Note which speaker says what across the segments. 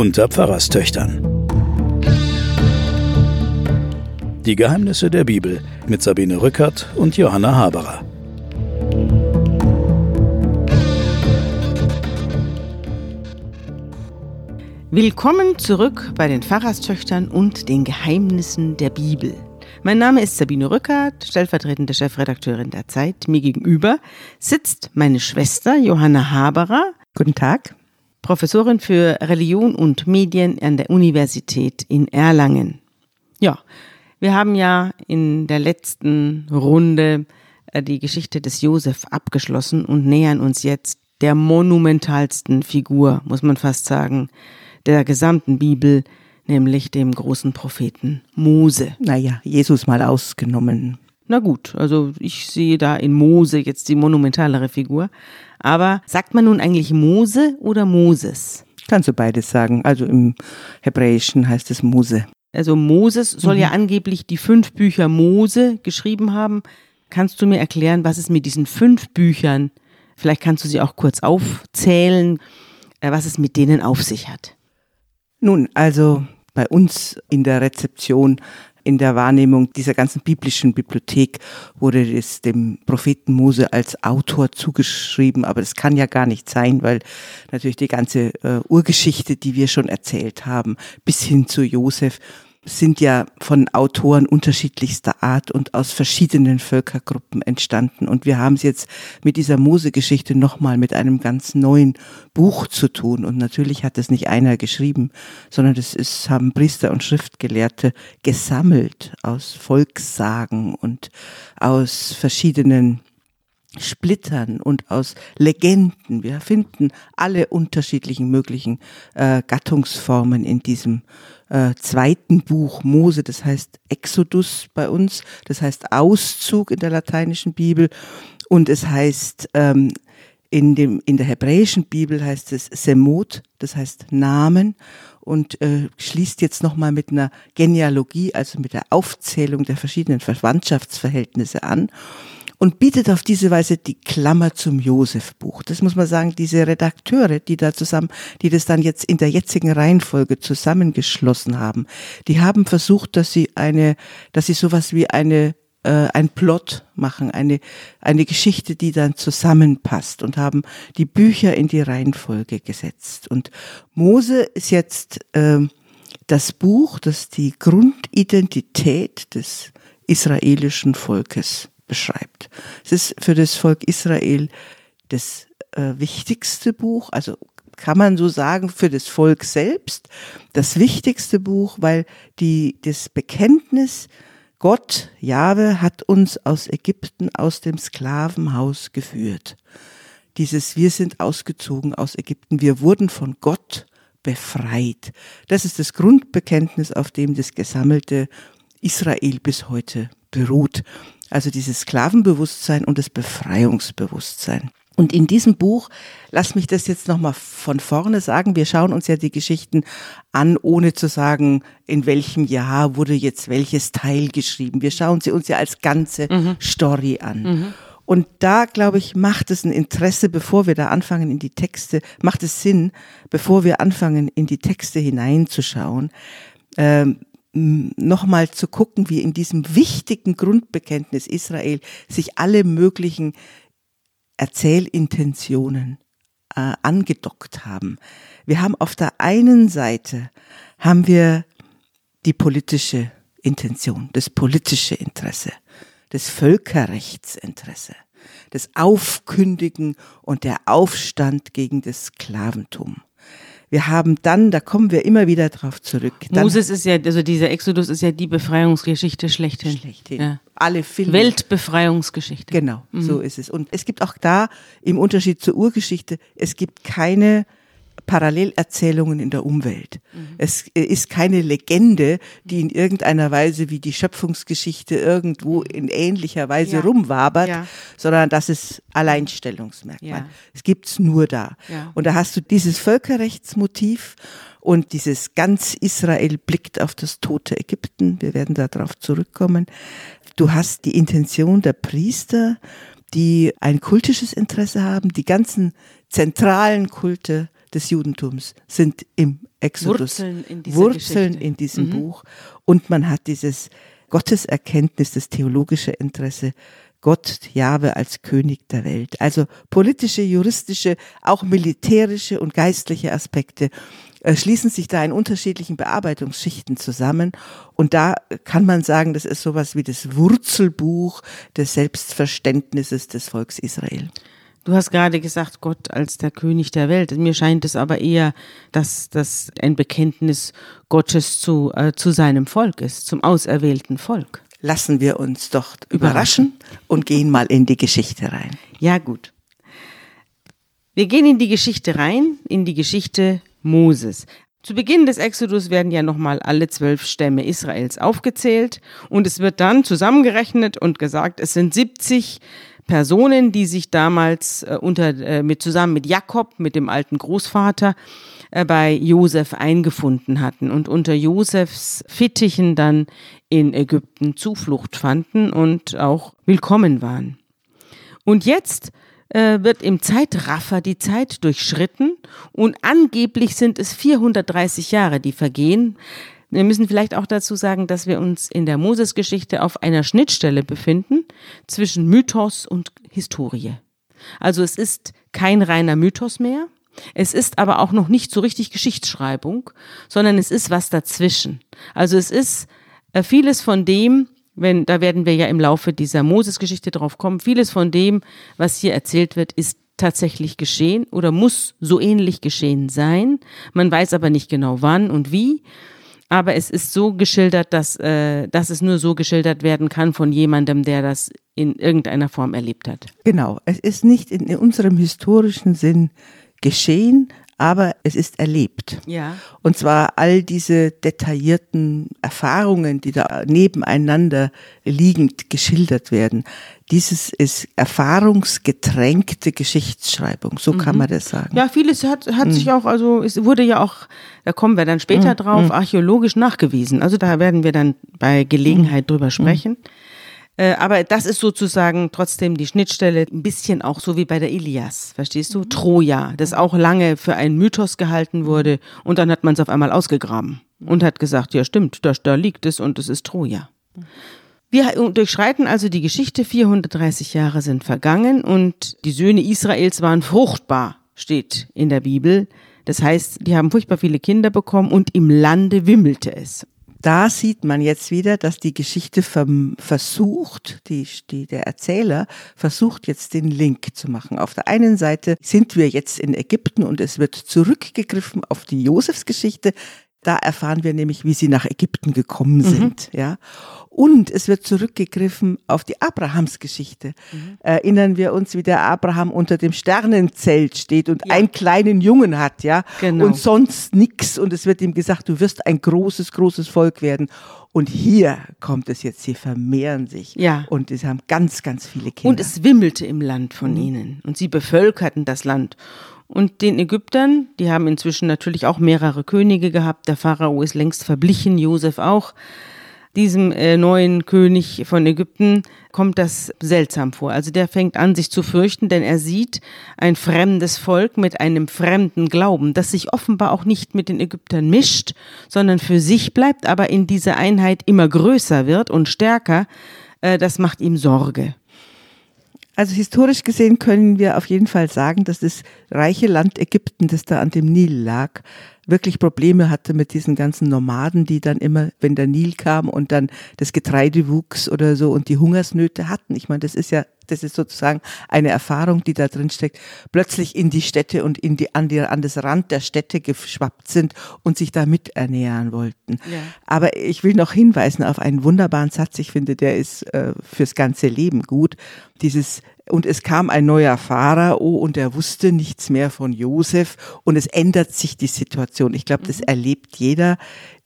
Speaker 1: unter Pfarrerstöchtern. Die Geheimnisse der Bibel mit Sabine Rückert und Johanna Haberer.
Speaker 2: Willkommen zurück bei den Pfarrerstöchtern und den Geheimnissen der Bibel. Mein Name ist Sabine Rückert, stellvertretende Chefredakteurin der Zeit. Mir gegenüber sitzt meine Schwester Johanna Haberer.
Speaker 3: Guten Tag.
Speaker 2: Professorin für Religion und Medien an der Universität in Erlangen. Ja, wir haben ja in der letzten Runde äh, die Geschichte des Josef abgeschlossen und nähern uns jetzt der monumentalsten Figur, muss man fast sagen, der gesamten Bibel, nämlich dem großen Propheten Mose.
Speaker 3: Naja, Jesus mal ausgenommen.
Speaker 2: Na gut, also ich sehe da in Mose jetzt die monumentalere Figur. Aber sagt man nun eigentlich Mose oder Moses?
Speaker 3: Kannst du beides sagen. Also im Hebräischen heißt es Mose.
Speaker 2: Also Moses soll mhm. ja angeblich die fünf Bücher Mose geschrieben haben. Kannst du mir erklären, was es mit diesen fünf Büchern, vielleicht kannst du sie auch kurz aufzählen, äh, was es mit denen auf sich hat?
Speaker 3: Nun, also bei uns in der Rezeption in der Wahrnehmung dieser ganzen biblischen Bibliothek wurde es dem Propheten Mose als Autor zugeschrieben, aber das kann ja gar nicht sein, weil natürlich die ganze äh, Urgeschichte, die wir schon erzählt haben, bis hin zu Josef, sind ja von Autoren unterschiedlichster Art und aus verschiedenen Völkergruppen entstanden. Und wir haben es jetzt mit dieser Mose-Geschichte nochmal mit einem ganz neuen Buch zu tun. Und natürlich hat es nicht einer geschrieben, sondern das ist, haben Priester und Schriftgelehrte gesammelt aus Volkssagen und aus verschiedenen Splittern und aus Legenden. Wir finden alle unterschiedlichen möglichen äh, Gattungsformen in diesem äh, zweiten Buch Mose, das heißt Exodus bei uns, das heißt Auszug in der lateinischen Bibel und es heißt ähm, in, dem, in der hebräischen Bibel heißt es Semot, das heißt Namen und äh, schließt jetzt nochmal mit einer Genealogie, also mit der Aufzählung der verschiedenen Verwandtschaftsverhältnisse an und bietet auf diese Weise die Klammer zum Josefbuch. Das muss man sagen, diese Redakteure, die da zusammen, die das dann jetzt in der jetzigen Reihenfolge zusammengeschlossen haben, die haben versucht, dass sie eine, dass sie sowas wie eine äh, ein Plot machen, eine, eine Geschichte, die dann zusammenpasst und haben die Bücher in die Reihenfolge gesetzt. Und Mose ist jetzt äh, das Buch, das die Grundidentität des israelischen Volkes beschreibt. Es ist für das Volk Israel das äh, wichtigste Buch, also kann man so sagen, für das Volk selbst das wichtigste Buch, weil die, das Bekenntnis, Gott, Jahwe, hat uns aus Ägypten, aus dem Sklavenhaus geführt. Dieses Wir sind ausgezogen aus Ägypten, wir wurden von Gott befreit. Das ist das Grundbekenntnis, auf dem das gesammelte Israel bis heute beruht. Also dieses Sklavenbewusstsein und das Befreiungsbewusstsein. Und in diesem Buch, lass mich das jetzt nochmal von vorne sagen, wir schauen uns ja die Geschichten an, ohne zu sagen, in welchem Jahr wurde jetzt welches Teil geschrieben. Wir schauen sie uns ja als ganze mhm. Story an. Mhm. Und da, glaube ich, macht es ein Interesse, bevor wir da anfangen in die Texte, macht es Sinn, bevor wir anfangen in die Texte hineinzuschauen, ähm, nochmal zu gucken, wie in diesem wichtigen Grundbekenntnis Israel sich alle möglichen Erzählintentionen äh, angedockt haben. Wir haben auf der einen Seite haben wir die politische Intention, das politische Interesse, das Völkerrechtsinteresse, das Aufkündigen und der Aufstand gegen das Sklaventum. Wir haben dann, da kommen wir immer wieder drauf zurück.
Speaker 2: Dann Moses ist ja, also dieser Exodus ist ja die Befreiungsgeschichte schlechthin.
Speaker 3: Schlechthin.
Speaker 2: Ja.
Speaker 3: Alle Filme.
Speaker 2: Weltbefreiungsgeschichte.
Speaker 3: Genau, mhm. so ist es. Und es gibt auch da, im Unterschied zur Urgeschichte, es gibt keine Parallelerzählungen in der Umwelt. Mhm. Es ist keine Legende, die in irgendeiner Weise wie die Schöpfungsgeschichte irgendwo in ähnlicher Weise ja. rumwabert, ja. sondern das ist Alleinstellungsmerkmal. Ja. Es gibt's nur da. Und da hast du dieses Völkerrechtsmotiv und dieses ganz Israel blickt auf das tote Ägypten. Wir werden darauf zurückkommen. Du hast die Intention der Priester, die ein kultisches Interesse haben, die ganzen zentralen Kulte des Judentums sind im Exodus.
Speaker 2: Wurzeln in dieser
Speaker 3: Wurzeln
Speaker 2: Geschichte.
Speaker 3: in diesem Buch. Und man hat dieses Gotteserkenntnis, das theologische Interesse, Gott, Jahwe als König der Welt. Also politische, juristische, auch militärische und geistliche Aspekte äh, schließen sich da in unterschiedlichen Bearbeitungsschichten zusammen. Und da kann man sagen, das ist sowas wie das Wurzelbuch des Selbstverständnisses des Volks Israel.
Speaker 2: Du hast gerade gesagt, Gott als der König der Welt. Mir scheint es aber eher, dass das ein Bekenntnis Gottes zu, äh, zu seinem Volk ist, zum auserwählten Volk.
Speaker 3: Lassen wir uns doch überraschen und gehen mal in die Geschichte rein.
Speaker 2: Ja, gut. Wir gehen in die Geschichte rein, in die Geschichte Moses. Zu Beginn des Exodus werden ja nochmal alle zwölf Stämme Israels aufgezählt und es wird dann zusammengerechnet und gesagt, es sind 70 Personen, die sich damals äh, unter, äh, mit, zusammen mit Jakob, mit dem alten Großvater, äh, bei Josef eingefunden hatten und unter Josefs Fittichen dann in Ägypten Zuflucht fanden und auch willkommen waren. Und jetzt äh, wird im Zeitraffer die Zeit durchschritten und angeblich sind es 430 Jahre, die vergehen. Wir müssen vielleicht auch dazu sagen, dass wir uns in der Moses-Geschichte auf einer Schnittstelle befinden zwischen Mythos und Historie. Also es ist kein reiner Mythos mehr. Es ist aber auch noch nicht so richtig Geschichtsschreibung, sondern es ist was dazwischen. Also es ist äh, vieles von dem, wenn, da werden wir ja im Laufe dieser Moses-Geschichte drauf kommen, vieles von dem, was hier erzählt wird, ist tatsächlich geschehen oder muss so ähnlich geschehen sein. Man weiß aber nicht genau wann und wie. Aber es ist so geschildert, dass, äh, dass es nur so geschildert werden kann von jemandem, der das in irgendeiner Form erlebt hat.
Speaker 3: Genau, es ist nicht in unserem historischen Sinn geschehen, aber es ist erlebt.
Speaker 2: Ja.
Speaker 3: Und zwar all diese detaillierten Erfahrungen, die da nebeneinander liegend geschildert werden. Dieses ist erfahrungsgetränkte Geschichtsschreibung, so kann man das sagen.
Speaker 2: Ja, vieles hat, hat sich auch, also es wurde ja auch, da kommen wir dann später drauf, archäologisch nachgewiesen. Also da werden wir dann bei Gelegenheit drüber sprechen. Äh, Aber das ist sozusagen trotzdem die Schnittstelle, ein bisschen auch so wie bei der Ilias, verstehst du? Troja, das auch lange für einen Mythos gehalten wurde. Und dann hat man es auf einmal ausgegraben und hat gesagt, ja stimmt, da, da liegt es und es ist Troja. Wir durchschreiten also die Geschichte, 430 Jahre sind vergangen und die Söhne Israels waren fruchtbar, steht in der Bibel. Das heißt, die haben furchtbar viele Kinder bekommen und im Lande wimmelte es.
Speaker 3: da sieht man jetzt wieder, dass die Geschichte versucht, die, die, der Erzähler versucht jetzt den Link zu machen. Auf der einen Seite sind wir jetzt in Ägypten und es wird zurückgegriffen auf die Josefsgeschichte. Da erfahren wir nämlich, wie sie nach Ägypten gekommen sind, ja. Und es wird zurückgegriffen auf die Abrahamsgeschichte. Erinnern wir uns, wie der Abraham unter dem Sternenzelt steht und einen kleinen Jungen hat, ja.
Speaker 2: Genau.
Speaker 3: Und sonst nix. Und es wird ihm gesagt, du wirst ein großes, großes Volk werden. Und hier kommt es jetzt, sie vermehren sich.
Speaker 2: Ja.
Speaker 3: Und sie haben ganz, ganz viele Kinder.
Speaker 2: Und es wimmelte im Land von ihnen. Und sie bevölkerten das Land. Und den Ägyptern, die haben inzwischen natürlich auch mehrere Könige gehabt. Der Pharao ist längst verblichen, Josef auch. Diesem äh, neuen König von Ägypten kommt das seltsam vor. Also der fängt an, sich zu fürchten, denn er sieht ein fremdes Volk mit einem fremden Glauben, das sich offenbar auch nicht mit den Ägyptern mischt, sondern für sich bleibt, aber in dieser Einheit immer größer wird und stärker. Äh, das macht ihm Sorge.
Speaker 3: Also historisch gesehen können wir auf jeden Fall sagen, dass das reiche Land Ägypten, das da an dem Nil lag, wirklich Probleme hatte mit diesen ganzen Nomaden, die dann immer, wenn der Nil kam und dann das Getreide wuchs oder so und die Hungersnöte hatten. Ich meine, das ist ja, das ist sozusagen eine Erfahrung, die da drin steckt, plötzlich in die Städte und in die, an, die, an das Rand der Städte geschwappt sind und sich da miternähren wollten.
Speaker 2: Ja.
Speaker 3: Aber ich will noch hinweisen auf einen wunderbaren Satz, ich finde, der ist äh, fürs ganze Leben gut. Dieses und es kam ein neuer Pharao und er wusste nichts mehr von Josef und es ändert sich die Situation. Ich glaube, das erlebt jeder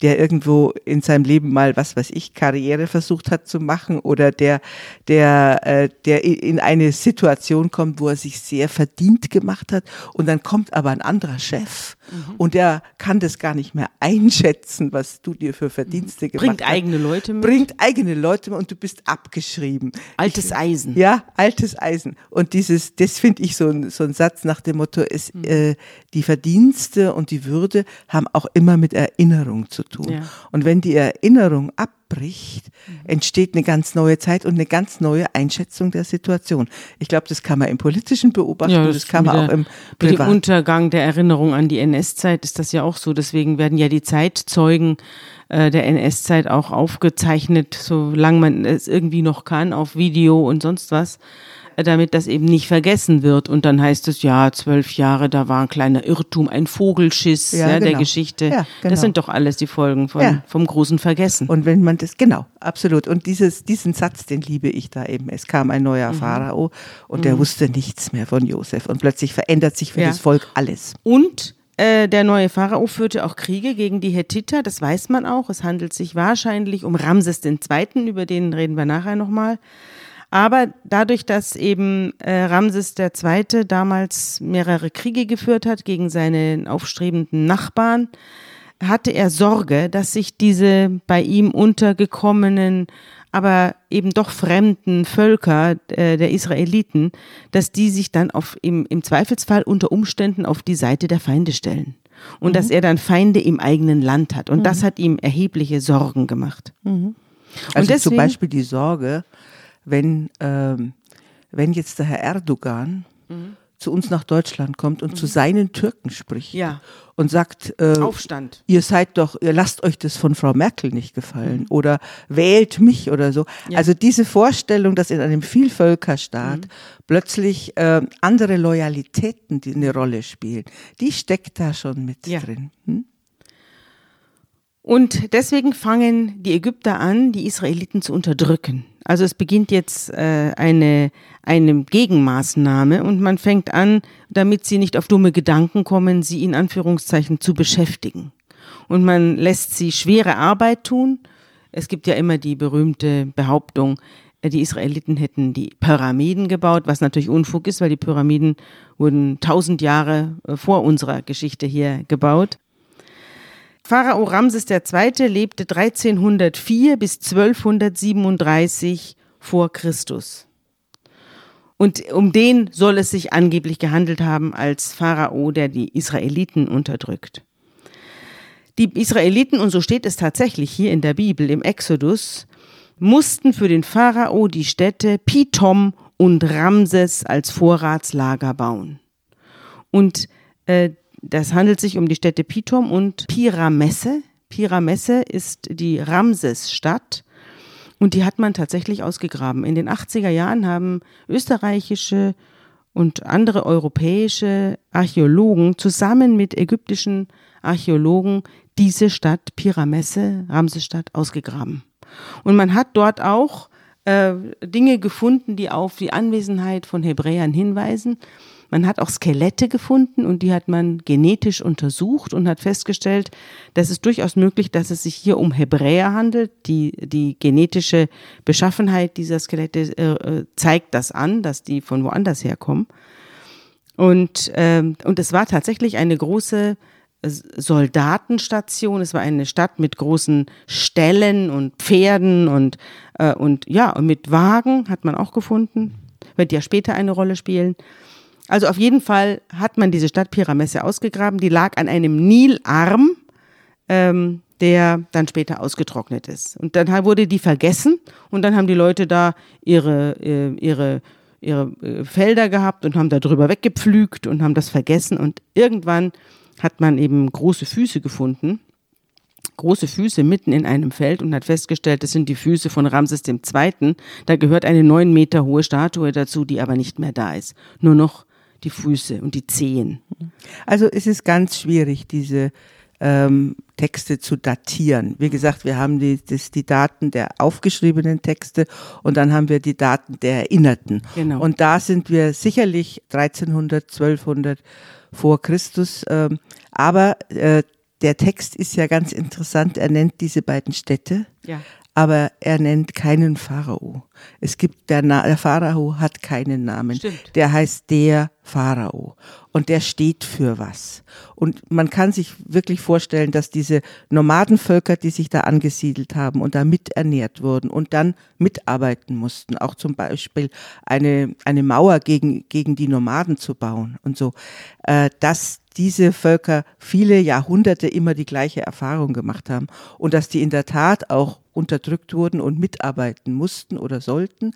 Speaker 3: der irgendwo in seinem Leben mal, was weiß ich, Karriere versucht hat zu machen oder der, der, äh, der in eine Situation kommt, wo er sich sehr verdient gemacht hat und dann kommt aber ein anderer Chef mhm. und der kann das gar nicht mehr einschätzen, was du dir für Verdienste gemacht
Speaker 2: Bringt
Speaker 3: hast.
Speaker 2: Bringt eigene Leute mit.
Speaker 3: Bringt eigene Leute mit und du bist abgeschrieben.
Speaker 2: Altes ich, Eisen.
Speaker 3: Ja, altes Eisen. Und dieses, das finde ich so ein, so ein Satz nach dem Motto, ist, mhm. äh, die Verdienste und die Würde haben auch immer mit Erinnerung zu tun. Ja. Und wenn die Erinnerung abbricht, mhm. entsteht eine ganz neue Zeit und eine ganz neue Einschätzung der Situation. Ich glaube, das kann man im Politischen beobachten, ja, das, das kann man auch im
Speaker 2: Privat. Mit dem Untergang der Erinnerung an die NS-Zeit ist das ja auch so. Deswegen werden ja die Zeitzeugen äh, der NS-Zeit auch aufgezeichnet, solange man es irgendwie noch kann, auf Video und sonst was damit das eben nicht vergessen wird. Und dann heißt es, ja, zwölf Jahre, da war ein kleiner Irrtum, ein Vogelschiss ja, ja, genau. der Geschichte. Ja, genau. Das sind doch alles die Folgen von, vom großen Vergessen.
Speaker 3: Und wenn man das, genau, absolut. Und dieses, diesen Satz, den liebe ich da eben. Es kam ein neuer mhm. Pharao und mhm. der wusste nichts mehr von Josef. Und plötzlich verändert sich für das Volk alles.
Speaker 2: Und äh, der neue Pharao führte auch Kriege gegen die Hethiter, das weiß man auch. Es handelt sich wahrscheinlich um Ramses II., über den reden wir nachher nochmal. Aber dadurch, dass eben äh, Ramses II. damals mehrere Kriege geführt hat gegen seine aufstrebenden Nachbarn, hatte er Sorge, dass sich diese bei ihm untergekommenen, aber eben doch fremden Völker äh, der Israeliten, dass die sich dann auf, im, im Zweifelsfall unter Umständen auf die Seite der Feinde stellen. Und mhm. dass er dann Feinde im eigenen Land hat. Und mhm. das hat ihm erhebliche Sorgen gemacht.
Speaker 3: Mhm. Also und deswegen, zum Beispiel die Sorge, wenn, ähm, wenn jetzt der Herr Erdogan mhm. zu uns nach Deutschland kommt und mhm. zu seinen Türken spricht
Speaker 2: ja.
Speaker 3: und sagt, äh,
Speaker 2: Aufstand.
Speaker 3: ihr seid doch, ihr lasst euch das von Frau Merkel nicht gefallen mhm. oder wählt mich oder so. Ja. Also diese Vorstellung, dass in einem Vielvölkerstaat mhm. plötzlich äh, andere Loyalitäten die eine Rolle spielen, die steckt da schon mit ja. drin. Hm?
Speaker 2: Und deswegen fangen die Ägypter an, die Israeliten zu unterdrücken. Also es beginnt jetzt äh, eine, eine Gegenmaßnahme und man fängt an, damit sie nicht auf dumme Gedanken kommen, sie in Anführungszeichen zu beschäftigen. Und man lässt sie schwere Arbeit tun. Es gibt ja immer die berühmte Behauptung, äh, die Israeliten hätten die Pyramiden gebaut, was natürlich Unfug ist, weil die Pyramiden wurden tausend Jahre äh, vor unserer Geschichte hier gebaut. Pharao Ramses II. lebte 1304 bis 1237 vor Christus. Und um den soll es sich angeblich gehandelt haben als Pharao, der die Israeliten unterdrückt. Die Israeliten, und so steht es tatsächlich hier in der Bibel im Exodus, mussten für den Pharao die Städte Pithom und Ramses als Vorratslager bauen. Und äh, das handelt sich um die Städte Pithom und Piramesse. Piramesse ist die Ramses-Stadt und die hat man tatsächlich ausgegraben. In den 80er Jahren haben österreichische und andere europäische Archäologen zusammen mit ägyptischen Archäologen diese Stadt Piramesse, Ramsesstadt, ausgegraben. Und man hat dort auch äh, Dinge gefunden, die auf die Anwesenheit von Hebräern hinweisen. Man hat auch Skelette gefunden und die hat man genetisch untersucht und hat festgestellt, dass es durchaus möglich, dass es sich hier um Hebräer handelt. Die, die genetische Beschaffenheit dieser Skelette äh zeigt das an, dass die von woanders herkommen. Und, ähm, und es war tatsächlich eine große äh, Soldatenstation. Es war eine Stadt mit großen Ställen und Pferden und, äh, und ja, und mit Wagen hat man auch gefunden. Wird ja später eine Rolle spielen. Also auf jeden Fall hat man diese Stadt Piramesse ausgegraben. Die lag an einem Nilarm, ähm, der dann später ausgetrocknet ist. Und dann wurde die vergessen und dann haben die Leute da ihre, äh, ihre, ihre äh, Felder gehabt und haben da drüber weggepflügt und haben das vergessen. Und irgendwann hat man eben große Füße gefunden große Füße mitten in einem Feld und hat festgestellt, das sind die Füße von Ramses II. Da gehört eine neun Meter hohe Statue dazu, die aber nicht mehr da ist. Nur noch die Füße und die Zehen.
Speaker 3: Also es ist ganz schwierig, diese ähm, Texte zu datieren. Wie gesagt, wir haben die, das, die Daten der aufgeschriebenen Texte und dann haben wir die Daten der Erinnerten. Genau. Und da sind wir sicherlich 1300, 1200 vor Christus. Ähm, aber äh, der Text ist ja ganz interessant. Er nennt diese beiden Städte.
Speaker 2: Ja.
Speaker 3: Aber er nennt keinen Pharao. Es gibt der, Na der Pharao hat keinen Namen.
Speaker 2: Stimmt.
Speaker 3: Der heißt der Pharao und der steht für was. Und man kann sich wirklich vorstellen, dass diese Nomadenvölker, die sich da angesiedelt haben und da miternährt wurden und dann mitarbeiten mussten, auch zum Beispiel eine eine Mauer gegen gegen die Nomaden zu bauen und so, äh, dass diese Völker viele Jahrhunderte immer die gleiche Erfahrung gemacht haben und dass die in der Tat auch unterdrückt wurden und mitarbeiten mussten oder sollten.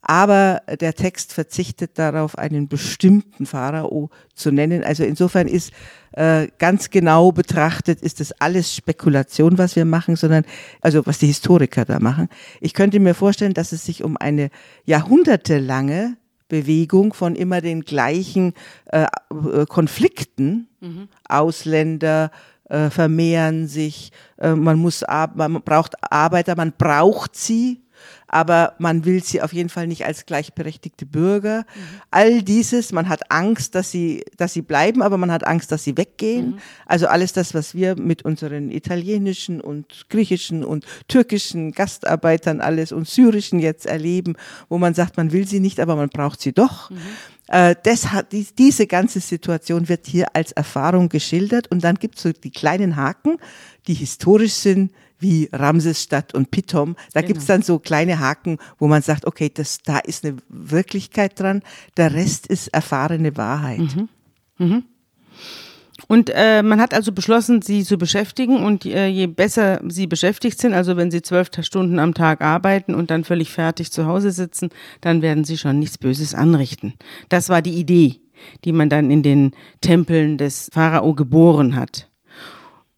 Speaker 3: Aber der Text verzichtet darauf, einen bestimmten Pharao zu nennen. Also insofern ist äh, ganz genau betrachtet, ist das alles Spekulation, was wir machen, sondern also was die Historiker da machen. Ich könnte mir vorstellen, dass es sich um eine jahrhundertelange Bewegung von immer den gleichen äh, äh, Konflikten. Mhm. Ausländer äh, vermehren sich, äh, man muss, man braucht Arbeiter, man braucht sie aber man will sie auf jeden Fall nicht als gleichberechtigte Bürger. Mhm. All dieses, man hat Angst, dass sie, dass sie bleiben, aber man hat Angst, dass sie weggehen. Mhm. Also alles das, was wir mit unseren italienischen und griechischen und türkischen Gastarbeitern alles und syrischen jetzt erleben, wo man sagt, man will sie nicht, aber man braucht sie doch. Mhm. Äh, das hat, die, diese ganze Situation wird hier als Erfahrung geschildert und dann gibt es so die kleinen Haken, die historisch sind, wie Ramsesstadt und Pitom. Da genau. gibt's dann so kleine Haken, wo man sagt, okay, das, da ist eine Wirklichkeit dran, der Rest ist erfahrene Wahrheit. Mhm. Mhm.
Speaker 2: Und äh, man hat also beschlossen, sie zu beschäftigen und äh, je besser sie beschäftigt sind, also wenn sie zwölf Stunden am Tag arbeiten und dann völlig fertig zu Hause sitzen, dann werden sie schon nichts Böses anrichten. Das war die Idee, die man dann in den Tempeln des Pharao geboren hat.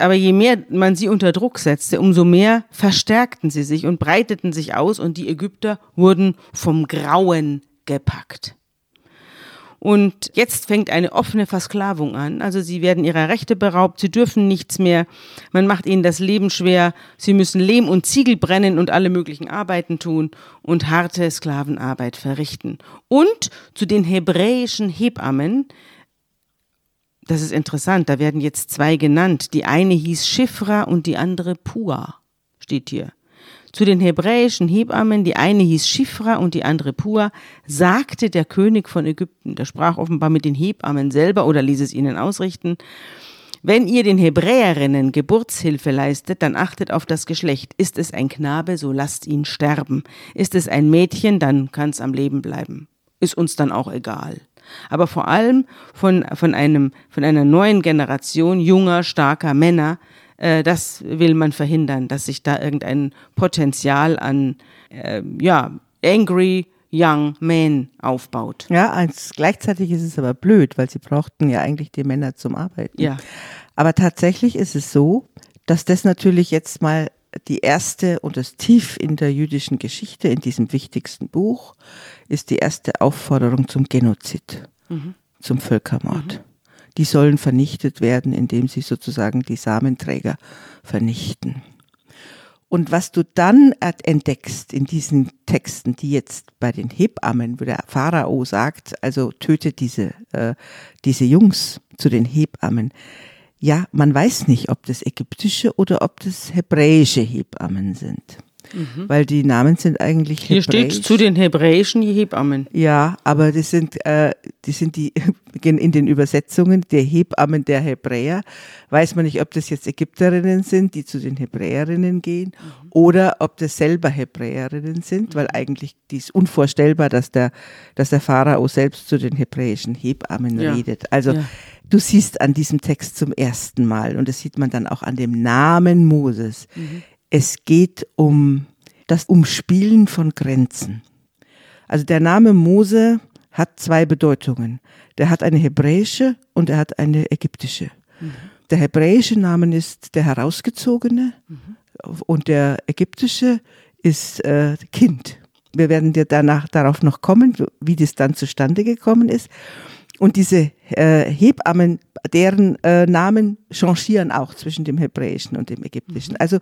Speaker 2: Aber je mehr man sie unter Druck setzte, umso mehr verstärkten sie sich und breiteten sich aus und die Ägypter wurden vom Grauen gepackt. Und jetzt fängt eine offene Versklavung an. Also sie werden ihrer Rechte beraubt, sie dürfen nichts mehr. Man macht ihnen das Leben schwer. Sie müssen Lehm und Ziegel brennen und alle möglichen Arbeiten tun und harte Sklavenarbeit verrichten. Und zu den hebräischen Hebammen das ist interessant, da werden jetzt zwei genannt. Die eine hieß Schifra und die andere Pua, steht hier. Zu den hebräischen Hebammen, die eine hieß Schifra und die andere Pua, sagte der König von Ägypten, der sprach offenbar mit den Hebammen selber oder ließ es ihnen ausrichten, wenn ihr den Hebräerinnen Geburtshilfe leistet, dann achtet auf das Geschlecht. Ist es ein Knabe, so lasst ihn sterben. Ist es ein Mädchen, dann kann es am Leben bleiben. Ist uns dann auch egal aber vor allem von, von, einem, von einer neuen Generation junger, starker Männer. Äh, das will man verhindern, dass sich da irgendein Potenzial an, äh, ja, angry, Young Men aufbaut.
Speaker 3: Ja, als, gleichzeitig ist es aber blöd, weil sie brauchten ja eigentlich die Männer zum Arbeiten.
Speaker 2: Ja.
Speaker 3: Aber tatsächlich ist es so, dass das natürlich jetzt mal die erste und das Tief in der jüdischen Geschichte, in diesem wichtigsten Buch, ist die erste Aufforderung zum Genozid, mhm. zum Völkermord. Mhm. Die sollen vernichtet werden, indem sie sozusagen die Samenträger vernichten. Und was du dann entdeckst in diesen Texten, die jetzt bei den Hebammen, wo der Pharao sagt, also töte diese, äh, diese Jungs zu den Hebammen, ja, man weiß nicht, ob das ägyptische oder ob das hebräische Hebammen sind. Mhm. Weil die Namen sind eigentlich
Speaker 2: Hier hebräisch. steht zu den hebräischen Hebammen.
Speaker 3: Ja, aber das sind, äh, die sind die in den Übersetzungen der Hebammen der Hebräer. Weiß man nicht, ob das jetzt Ägypterinnen sind, die zu den Hebräerinnen gehen, mhm. oder ob das selber Hebräerinnen sind, weil eigentlich die ist unvorstellbar, dass der, dass der Pharao selbst zu den hebräischen Hebammen ja. redet. Also ja du siehst an diesem Text zum ersten Mal, und das sieht man dann auch an dem Namen Moses, mhm. es geht um das Umspielen von Grenzen. Also der Name Mose hat zwei Bedeutungen. Der hat eine hebräische und er hat eine ägyptische. Mhm. Der hebräische Name ist der Herausgezogene mhm. und der ägyptische ist äh, Kind. Wir werden dir danach darauf noch kommen, wie das dann zustande gekommen ist. Und diese äh, Hebammen, deren äh, Namen changieren auch zwischen dem Hebräischen und dem Ägyptischen. Also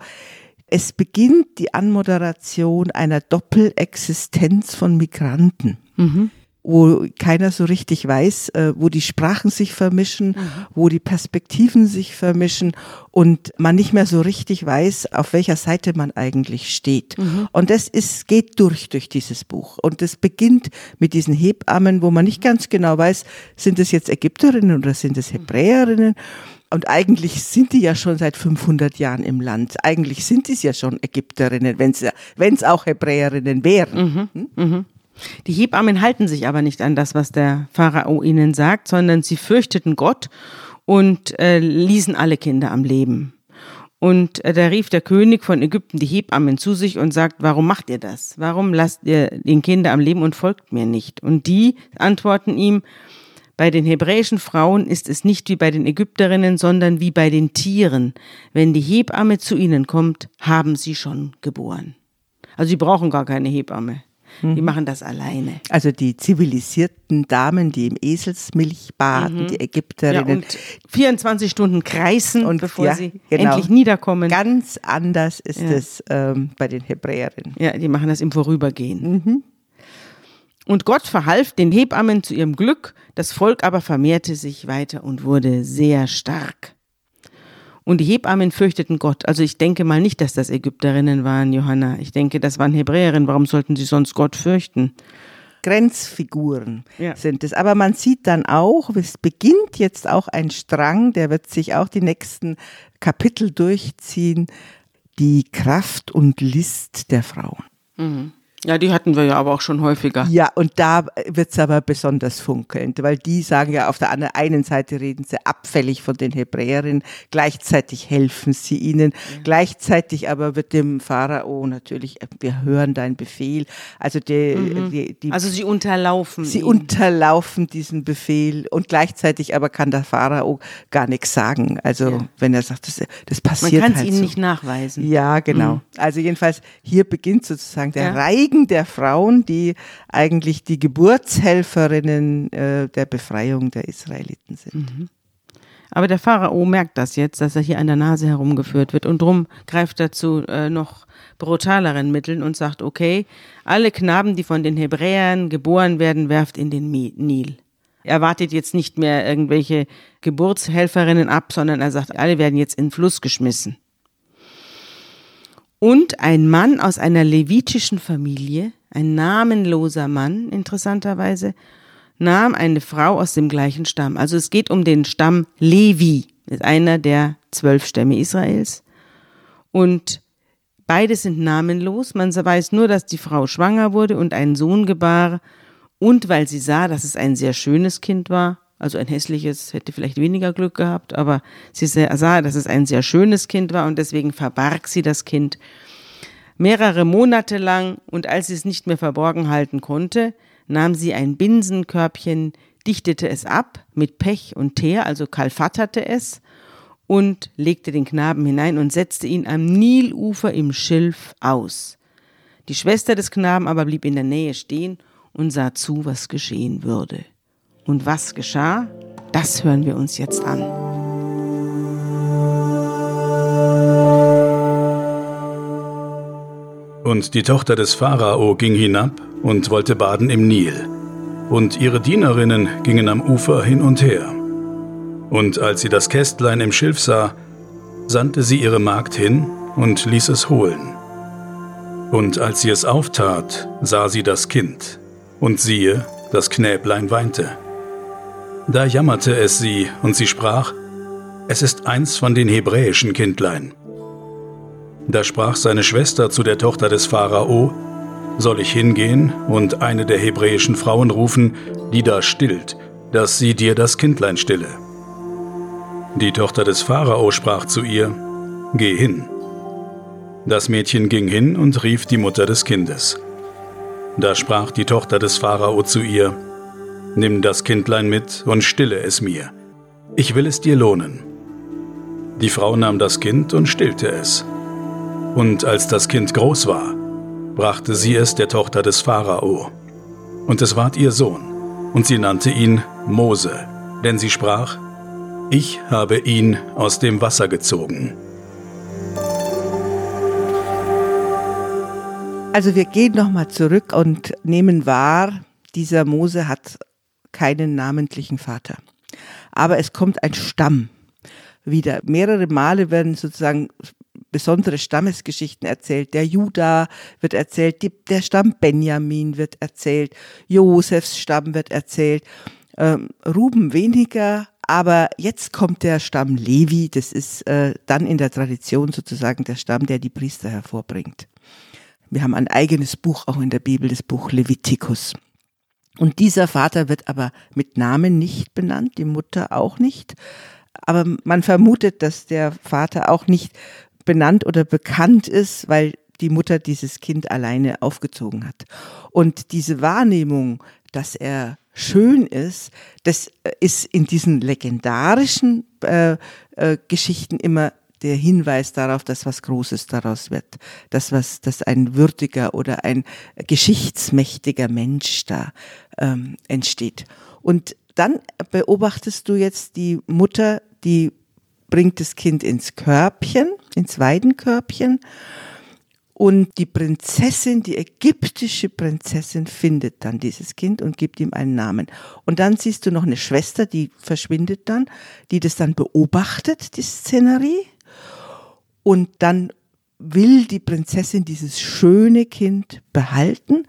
Speaker 3: es beginnt die Anmoderation einer Doppelexistenz von Migranten. Mhm. Wo keiner so richtig weiß, äh, wo die Sprachen sich vermischen, mhm. wo die Perspektiven sich vermischen und man nicht mehr so richtig weiß, auf welcher Seite man eigentlich steht. Mhm. Und das ist, geht durch, durch dieses Buch. Und es beginnt mit diesen Hebammen, wo man nicht ganz genau weiß, sind es jetzt Ägypterinnen oder sind es Hebräerinnen? Und eigentlich sind die ja schon seit 500 Jahren im Land. Eigentlich sind es ja schon Ägypterinnen, wenn es auch Hebräerinnen wären. Mhm.
Speaker 2: Hm? Die Hebammen halten sich aber nicht an das, was der Pharao ihnen sagt, sondern sie fürchteten Gott und äh, ließen alle Kinder am Leben. Und äh, da rief der König von Ägypten die Hebammen zu sich und sagt, warum macht ihr das? Warum lasst ihr den Kinder am Leben und folgt mir nicht? Und die antworten ihm, bei den hebräischen Frauen ist es nicht wie bei den Ägypterinnen, sondern wie bei den Tieren. Wenn die Hebamme zu ihnen kommt, haben sie schon geboren. Also sie brauchen gar keine Hebamme. Mhm. Die machen das alleine.
Speaker 3: Also die zivilisierten Damen, die im Eselsmilch baden, mhm. die Ägypterinnen. Ja, und
Speaker 2: 24 Stunden kreisen, und, bevor ja, sie genau. endlich niederkommen.
Speaker 3: Ganz anders ist ja. es ähm, bei den Hebräerinnen.
Speaker 2: Ja, die machen das im Vorübergehen. Mhm. Und Gott verhalf den Hebammen zu ihrem Glück, das Volk aber vermehrte sich weiter und wurde sehr stark. Und die Hebammen fürchteten Gott. Also ich denke mal nicht, dass das Ägypterinnen waren, Johanna. Ich denke, das waren Hebräerinnen. Warum sollten sie sonst Gott fürchten?
Speaker 3: Grenzfiguren ja. sind es. Aber man sieht dann auch, es beginnt jetzt auch ein Strang, der wird sich auch die nächsten Kapitel durchziehen, die Kraft und List der Frauen.
Speaker 2: Mhm. Ja, die hatten wir ja aber auch schon häufiger.
Speaker 3: Ja, und da wird's aber besonders funkelnd, weil die sagen ja auf der einen Seite reden sie abfällig von den Hebräerinnen, gleichzeitig helfen sie ihnen, ja. gleichzeitig aber wird dem Pharao natürlich, wir hören deinen Befehl, also die,
Speaker 2: mhm. die, die Also sie unterlaufen
Speaker 3: Sie ihn. unterlaufen diesen Befehl und gleichzeitig aber kann der Pharao gar nichts sagen. Also ja. wenn er sagt, das, das passiert
Speaker 2: Man kann es
Speaker 3: halt
Speaker 2: ihnen
Speaker 3: so.
Speaker 2: nicht nachweisen.
Speaker 3: Ja, genau. Mhm. Also jedenfalls hier beginnt sozusagen der ja. Reich Segen der Frauen, die eigentlich die Geburtshelferinnen äh, der Befreiung der Israeliten sind. Mhm.
Speaker 2: Aber der Pharao merkt das jetzt, dass er hier an der Nase herumgeführt wird und drum greift er zu äh, noch brutaleren Mitteln und sagt, okay, alle Knaben, die von den Hebräern geboren werden, werft in den Nil. Er wartet jetzt nicht mehr irgendwelche Geburtshelferinnen ab, sondern er sagt, alle werden jetzt in den Fluss geschmissen. Und ein Mann aus einer levitischen Familie, ein namenloser Mann, interessanterweise, nahm eine Frau aus dem gleichen Stamm. Also es geht um den Stamm Levi, ist einer der zwölf Stämme Israels. Und beide sind namenlos. Man weiß nur, dass die Frau schwanger wurde und einen Sohn gebar. Und weil sie sah, dass es ein sehr schönes Kind war, also ein hässliches hätte vielleicht weniger Glück gehabt, aber sie sah, dass es ein sehr schönes Kind war und deswegen verbarg sie das Kind mehrere Monate lang und als sie es nicht mehr verborgen halten konnte, nahm sie ein Binsenkörbchen, dichtete es ab mit Pech und Teer, also kalfatterte es und legte den Knaben hinein und setzte ihn am Nilufer im Schilf aus. Die Schwester des Knaben aber blieb in der Nähe stehen und sah zu, was geschehen würde. Und was geschah? Das hören wir uns jetzt an.
Speaker 1: Und die Tochter des Pharao ging hinab und wollte baden im Nil. Und ihre Dienerinnen gingen am Ufer hin und her. Und als sie das Kästlein im Schilf sah, sandte sie ihre Magd hin und ließ es holen. Und als sie es auftat, sah sie das Kind, und siehe, das Knäblein weinte. Da jammerte es sie, und sie sprach, es ist eins von den hebräischen Kindlein. Da sprach seine Schwester zu der Tochter des Pharao, soll ich hingehen und eine der hebräischen Frauen rufen, die da stillt, dass sie dir das Kindlein stille. Die Tochter des Pharao sprach zu ihr, Geh hin. Das Mädchen ging hin und rief die Mutter des Kindes. Da sprach die Tochter des Pharao zu ihr, Nimm das Kindlein mit und stille es mir. Ich will es dir lohnen. Die Frau nahm das Kind und stillte es. Und als das Kind groß war, brachte sie es der Tochter des Pharao. Und es ward ihr Sohn, und sie nannte ihn Mose, denn sie sprach, ich habe ihn aus dem Wasser gezogen.
Speaker 3: Also wir gehen nochmal zurück und nehmen wahr, dieser Mose hat keinen namentlichen Vater. Aber es kommt ein Stamm wieder. Mehrere Male werden sozusagen besondere Stammesgeschichten erzählt. Der Juda wird erzählt, die, der Stamm Benjamin wird erzählt, Josefs Stamm wird erzählt, ähm, Ruben weniger, aber jetzt kommt der Stamm Levi, das ist äh, dann in der Tradition sozusagen der Stamm, der die Priester hervorbringt. Wir haben ein eigenes Buch auch in der Bibel, das Buch Levitikus. Und dieser Vater wird aber mit Namen nicht benannt, die Mutter auch nicht. Aber man vermutet, dass der Vater auch nicht benannt oder bekannt ist, weil die Mutter dieses Kind alleine aufgezogen hat. Und diese Wahrnehmung, dass er schön ist, das äh, ist in diesen legendarischen äh, äh, Geschichten immer der Hinweis darauf, dass was Großes daraus wird, dass was, dass ein würdiger oder ein geschichtsmächtiger Mensch da ähm, entsteht. Und dann beobachtest du jetzt die Mutter, die bringt das Kind ins Körbchen, ins Weidenkörbchen. Und die Prinzessin, die ägyptische Prinzessin, findet dann dieses Kind und gibt ihm einen Namen. Und dann siehst du noch eine Schwester, die verschwindet dann, die das dann beobachtet, die Szenerie. Und dann will die Prinzessin dieses schöne Kind behalten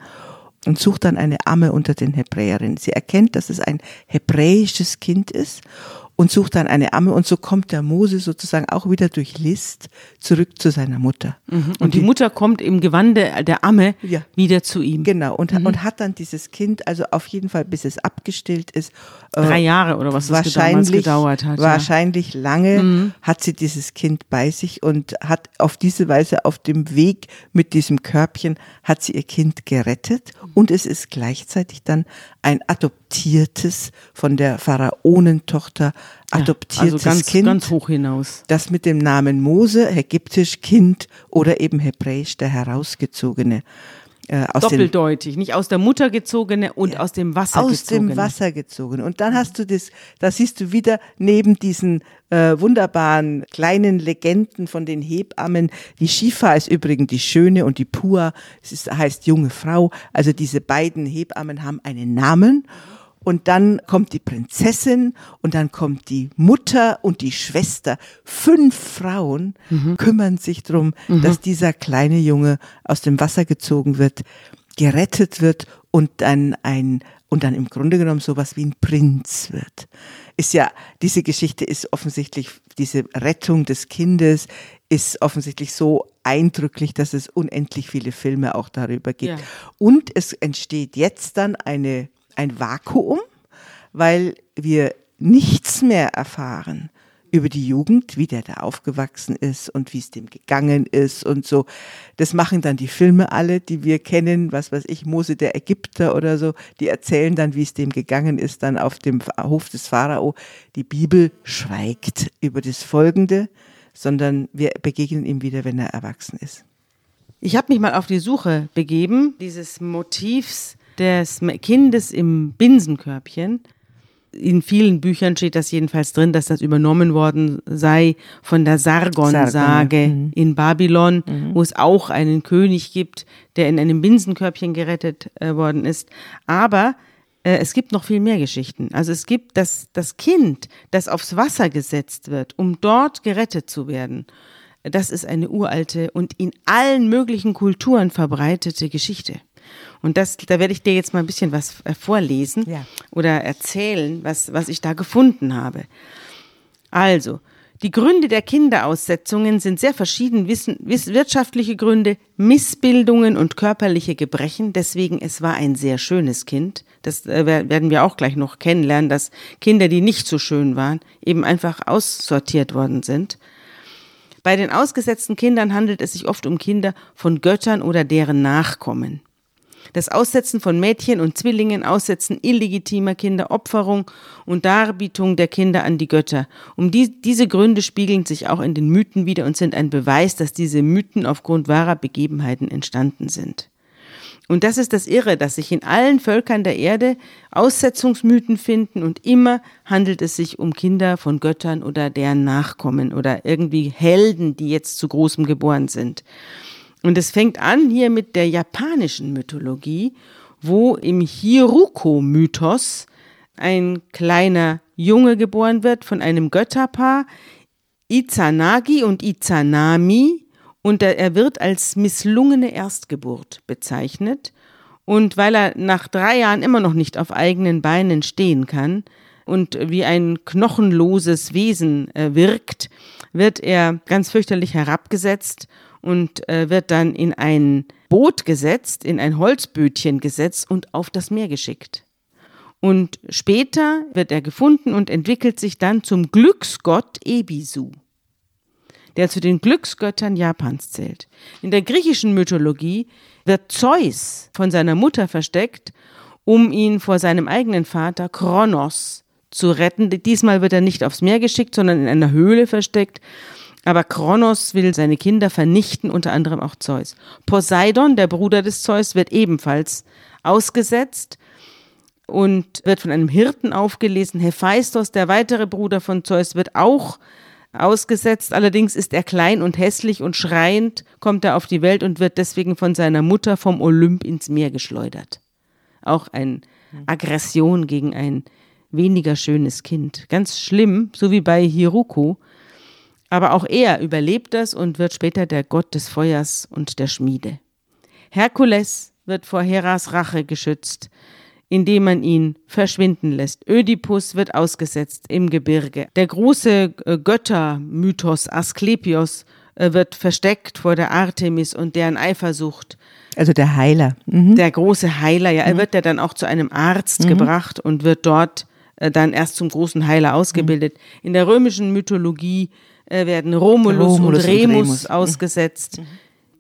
Speaker 3: und sucht dann eine Amme unter den Hebräerinnen. Sie erkennt, dass es ein hebräisches Kind ist und sucht dann eine Amme und so kommt der Mose sozusagen auch wieder durch List zurück zu seiner Mutter.
Speaker 2: Mhm. Und, und die, die, Mutter kommt im Gewande der Amme ja. wieder zu ihm.
Speaker 3: Genau und, mhm. und hat dann dieses Kind, also auf jeden Fall bis es abgestillt ist.
Speaker 2: Äh, Drei Jahre oder was wahrscheinlich, gedauert hat.
Speaker 3: Wahrscheinlich ja. lange mhm. hat sie dieses Kind bei sich und hat auf diese Weise auf dem Weg mit diesem Körbchen hat sie ihr Kind gerettet und es ist gleichzeitig dann ein adoptiertes von der Pharaonentochter adoptiertes ja, also
Speaker 2: ganz,
Speaker 3: Kind.
Speaker 2: Ganz hoch hinaus.
Speaker 3: Das mit dem Namen Mose, ägyptisch Kind oder eben hebräisch der Herausgezogene.
Speaker 2: Äh, aus Doppeldeutig, nicht aus der Mutter gezogene und ja, aus dem Wasser
Speaker 3: aus gezogene. Aus dem Wasser gezogene. Und dann hast du das, da siehst du wieder neben diesen äh, wunderbaren kleinen Legenden von den Hebammen. Die Shifa ist übrigens die Schöne und die Pua, es ist, heißt junge Frau. Also diese beiden Hebammen haben einen Namen und dann kommt die Prinzessin und dann kommt die Mutter und die Schwester. Fünf Frauen mhm. kümmern sich darum, mhm. dass dieser kleine Junge aus dem Wasser gezogen wird, gerettet wird und dann ein und dann im Grunde genommen sowas wie ein Prinz wird. Ist ja, diese Geschichte ist offensichtlich, diese Rettung des Kindes ist offensichtlich so eindrücklich, dass es unendlich viele Filme auch darüber gibt. Ja. Und es entsteht jetzt dann eine ein Vakuum, weil wir nichts mehr erfahren über die Jugend, wie der da aufgewachsen ist und wie es dem gegangen ist und so. Das machen dann die Filme alle, die wir kennen, was weiß ich, Mose der Ägypter oder so, die erzählen dann, wie es dem gegangen ist, dann auf dem Hof des Pharao. Die Bibel schweigt über das Folgende, sondern wir begegnen ihm wieder, wenn er erwachsen ist.
Speaker 2: Ich habe mich mal auf die Suche begeben, dieses Motivs des Kindes im Binsenkörbchen. In vielen Büchern steht das jedenfalls drin, dass das übernommen worden sei von der Sargon-Sage Sargon, mhm. in Babylon, mhm. wo es auch einen König gibt, der in einem Binsenkörbchen gerettet äh, worden ist. Aber äh, es gibt noch viel mehr Geschichten. Also es gibt das, das Kind, das aufs Wasser gesetzt wird, um dort gerettet zu werden. Das ist eine uralte und in allen möglichen Kulturen verbreitete Geschichte. Und das, da werde ich dir jetzt mal ein bisschen was äh, vorlesen ja. oder erzählen, was, was ich da gefunden habe. Also, die Gründe der Kinderaussetzungen sind sehr verschieden. Wissen, wirtschaftliche Gründe, Missbildungen und körperliche Gebrechen. Deswegen, es war ein sehr schönes Kind. Das äh, werden wir auch gleich noch kennenlernen, dass Kinder, die nicht so schön waren, eben einfach aussortiert worden sind. Bei den ausgesetzten Kindern handelt es sich oft um Kinder von Göttern oder deren Nachkommen das Aussetzen von Mädchen und Zwillingen, Aussetzen illegitimer Kinder, Opferung und Darbietung der Kinder an die Götter. Um die, diese Gründe spiegeln sich auch in den Mythen wieder und sind ein Beweis, dass diese Mythen aufgrund wahrer Begebenheiten entstanden sind. Und das ist das Irre, dass sich in allen Völkern der Erde Aussetzungsmythen finden und immer handelt es sich um Kinder von Göttern oder deren Nachkommen oder irgendwie Helden, die jetzt zu Großem geboren sind. Und es fängt an hier mit der japanischen Mythologie, wo im Hiruko-Mythos ein kleiner Junge geboren wird von einem Götterpaar, Izanagi und Izanami, und er wird als misslungene Erstgeburt bezeichnet. Und weil er nach drei Jahren immer noch nicht auf eigenen Beinen stehen kann und wie ein knochenloses Wesen äh, wirkt, wird er ganz fürchterlich herabgesetzt und äh, wird dann in ein Boot gesetzt, in ein Holzbötchen gesetzt und auf das Meer geschickt. Und später wird er gefunden und entwickelt sich dann zum Glücksgott Ebisu, der zu den Glücksgöttern Japans zählt. In der griechischen Mythologie wird Zeus von seiner Mutter versteckt, um ihn vor seinem eigenen Vater Kronos zu retten. Diesmal wird er nicht aufs Meer geschickt, sondern in einer Höhle versteckt. Aber Kronos will seine Kinder vernichten, unter anderem auch Zeus. Poseidon, der Bruder des Zeus, wird ebenfalls ausgesetzt und wird von einem Hirten aufgelesen. Hephaistos, der weitere Bruder von Zeus, wird auch ausgesetzt. Allerdings ist er klein und hässlich und schreiend kommt er auf die Welt und wird deswegen von seiner Mutter vom Olymp ins Meer geschleudert. Auch eine Aggression gegen ein weniger schönes Kind. Ganz schlimm, so wie bei Hiruko. Aber auch er überlebt das und wird später der Gott des Feuers und der Schmiede. Herkules wird vor Heras Rache geschützt indem man ihn verschwinden lässt. Ödipus wird ausgesetzt im Gebirge. Der große äh, Göttermythos Asklepios äh, wird versteckt vor der Artemis und deren Eifersucht.
Speaker 3: Also der Heiler.
Speaker 2: Mhm. Der große Heiler, ja. Er mhm. wird ja dann auch zu einem Arzt mhm. gebracht und wird dort äh, dann erst zum großen Heiler ausgebildet. Mhm. In der römischen Mythologie werden Romulus, Romulus und, Remus und Remus, mhm. ausgesetzt.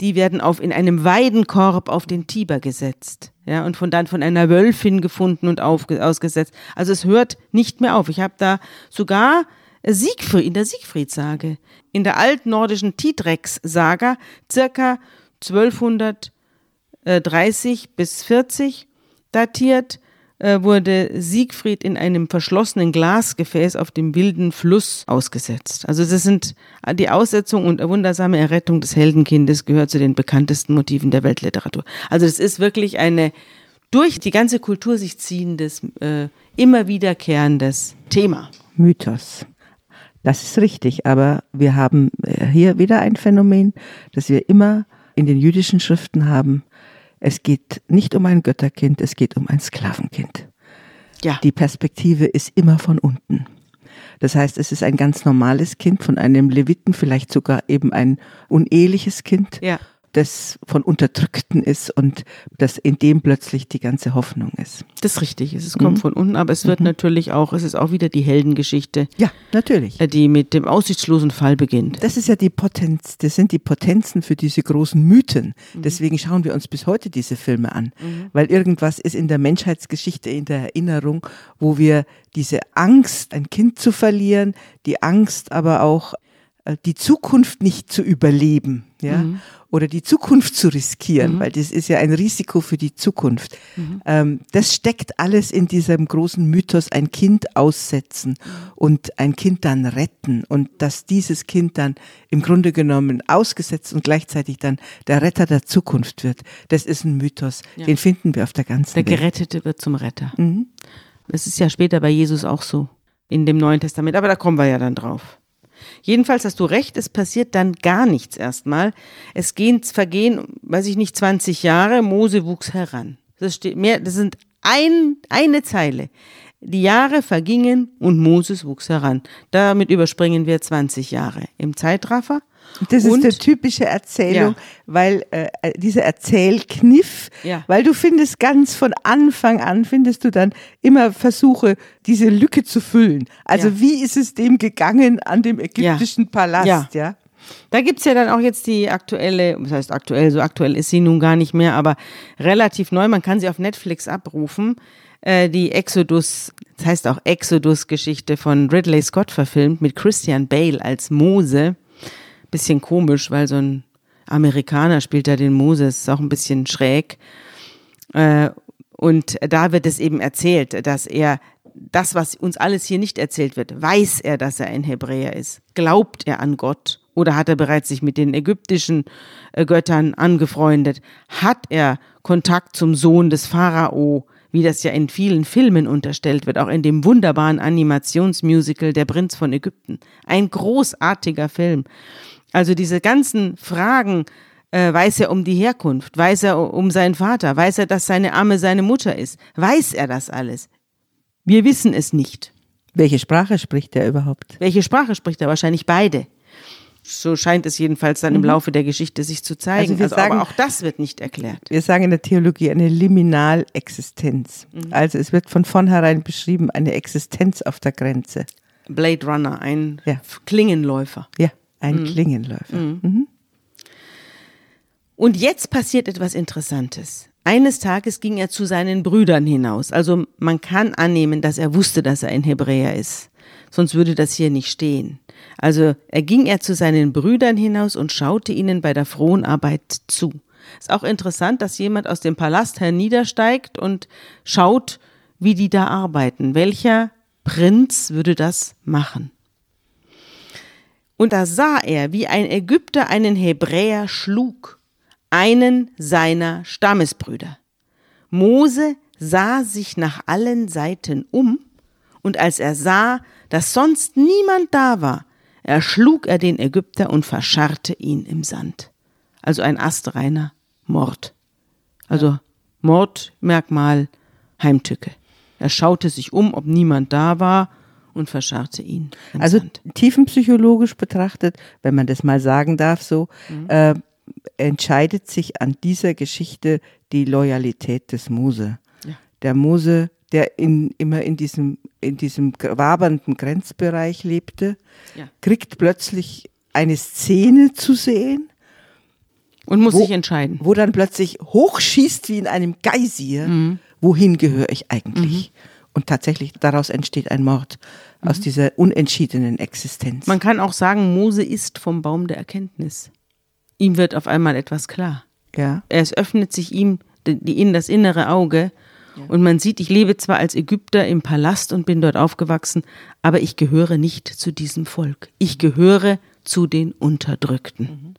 Speaker 2: Die werden auf in einem Weidenkorb auf den Tiber gesetzt ja, und von dann von einer Wölfin gefunden und aufge, ausgesetzt. Also es hört nicht mehr auf. Ich habe da sogar Siegfried, in der Siegfried-Sage, in der altnordischen Tidrex-Saga, circa 1230 bis 40 datiert, äh, wurde Siegfried in einem verschlossenen Glasgefäß auf dem wilden Fluss ausgesetzt. Also das sind die Aussetzung und wundersame Errettung des Heldenkindes gehört zu den bekanntesten Motiven der Weltliteratur. Also das ist wirklich eine durch die ganze Kultur sich ziehendes, äh, immer wiederkehrendes Thema.
Speaker 3: Mythos. Das ist richtig, aber wir haben äh, hier wieder ein Phänomen, das wir immer in den jüdischen Schriften haben. Es geht nicht um ein Götterkind, es geht um ein Sklavenkind. Ja. Die Perspektive ist immer von unten. Das heißt, es ist ein ganz normales Kind von einem Leviten, vielleicht sogar eben ein uneheliches Kind. Ja das von Unterdrückten ist und das in dem plötzlich die ganze Hoffnung ist.
Speaker 2: Das ist richtig. Es kommt mhm. von unten, aber es wird mhm. natürlich auch, es ist auch wieder die Heldengeschichte.
Speaker 3: Ja, natürlich.
Speaker 2: Äh, die mit dem aussichtslosen Fall beginnt.
Speaker 3: Das ist ja die Potenz, das sind die Potenzen für diese großen Mythen. Mhm. Deswegen schauen wir uns bis heute diese Filme an. Mhm. Weil irgendwas ist in der Menschheitsgeschichte, in der Erinnerung, wo wir diese Angst, ein Kind zu verlieren, die Angst aber auch die Zukunft nicht zu überleben, ja, mhm. oder die Zukunft zu riskieren, mhm. weil das ist ja ein Risiko für die Zukunft. Mhm. Ähm, das steckt alles in diesem großen Mythos, ein Kind aussetzen und ein Kind dann retten und dass dieses Kind dann im Grunde genommen ausgesetzt und gleichzeitig dann der Retter der Zukunft wird. Das ist ein Mythos, ja. den finden wir auf der ganzen
Speaker 2: Welt. Der Gerettete wird zum Retter. Mhm. Das ist ja später bei Jesus auch so in dem Neuen Testament, aber da kommen wir ja dann drauf. Jedenfalls hast du recht, es passiert dann gar nichts erstmal. Es gehen, vergehen, weiß ich nicht, 20 Jahre, Mose wuchs heran. Das steht mehr, das sind ein, eine Zeile. Die Jahre vergingen und Moses wuchs heran. Damit überspringen wir 20 Jahre. Im Zeitraffer
Speaker 3: das ist eine typische Erzählung, ja. weil äh, äh, dieser Erzählkniff, ja. weil du findest ganz von Anfang an, findest du dann immer Versuche, diese Lücke zu füllen. Also ja. wie ist es dem gegangen an dem ägyptischen Palast, ja?
Speaker 2: Da gibt's ja dann auch jetzt die aktuelle, was heißt aktuell, so aktuell ist sie nun gar nicht mehr, aber relativ neu, man kann sie auf Netflix abrufen, äh, die Exodus, das heißt auch Exodus-Geschichte von Ridley Scott verfilmt mit Christian Bale als Mose bisschen komisch, weil so ein Amerikaner spielt da den Moses, ist auch ein bisschen schräg. Äh, und da wird es eben erzählt, dass er das, was uns alles hier nicht erzählt wird, weiß er, dass er ein Hebräer ist, glaubt er an Gott Oder hat er bereits sich mit den ägyptischen äh, Göttern angefreundet? Hat er Kontakt zum Sohn des Pharao, wie das ja in vielen Filmen unterstellt wird, auch in dem wunderbaren Animationsmusical Der Prinz von Ägypten. Ein großartiger Film. Also diese ganzen Fragen, äh, weiß er um die Herkunft? Weiß er um seinen Vater? Weiß er, dass seine Amme seine Mutter ist? Weiß er das alles? Wir wissen es nicht.
Speaker 3: Welche Sprache spricht er überhaupt?
Speaker 2: Welche Sprache spricht er? Wahrscheinlich beide. So scheint es jedenfalls dann im Laufe der Geschichte sich zu zeigen.
Speaker 3: Also wir
Speaker 2: Also
Speaker 3: sagen-
Speaker 2: aber auch das wird nicht erklärt.
Speaker 3: Wir sagen in der Theologie eine Liminalexistenz. Also es wird von vornherein beschrieben, eine Existenz auf der Grenze.
Speaker 2: Blade Runner, ein
Speaker 3: Ja.
Speaker 2: Klingenläufer.
Speaker 3: Ja, ein Klingenläufer. Mhm.
Speaker 2: Und jetzt passiert etwas Interessantes. Eines Tages ging er zu seinen Brüdern hinaus. Also man kann annehmen, dass er wusste, dass er ein Hebräer ist. Sonst würde das hier nicht stehen. Also er ging er zu seinen Brüdern hinaus und schaute ihnen bei der frohen Arbeit zu. Ist auch interessant, dass jemand aus dem Palast herniedersteigt und schaut, wie die da arbeiten. Welcher Prinz würde das machen? Und da sah er, wie ein Ägypter einen Hebräer schlug, einen seiner Stammesbrüder. Mose sah sich nach allen Seiten um, und als er sah, dass sonst niemand da war, erschlug er den Ägypter und verscharrte ihn im Sand. Also ein astreiner Mord. Also Mordmerkmal Heimtücke. Er schaute sich um, ob niemand da war und verscharrte ihn
Speaker 3: Also
Speaker 2: Sand.
Speaker 3: tiefenpsychologisch betrachtet, wenn man das mal sagen darf, so äh, entscheidet sich an dieser Geschichte die Loyalität des Mose.
Speaker 2: Ja.
Speaker 3: Der Mose, der in, immer in diesem, in diesem wabernden Grenzbereich lebte,
Speaker 2: Ja.
Speaker 3: kriegt plötzlich eine Szene zu sehen,
Speaker 2: Und muss
Speaker 3: wo-
Speaker 2: sich entscheiden.
Speaker 3: wo dann plötzlich hochschießt wie in einem Geysir,
Speaker 2: Mhm.
Speaker 3: wohin gehöre ich eigentlich? Und tatsächlich daraus entsteht ein Mord aus dieser unentschiedenen Existenz.
Speaker 2: Man kann auch sagen, Mose ist vom Baum der Erkenntnis. Ihm wird auf einmal etwas klar.
Speaker 3: ja.
Speaker 2: Es öffnet sich ihm die, die, in das innere Auge und man sieht, ich lebe zwar als Ägypter im Palast und bin dort aufgewachsen, aber ich gehöre nicht zu diesem Volk. Ich gehöre zu den Unterdrückten.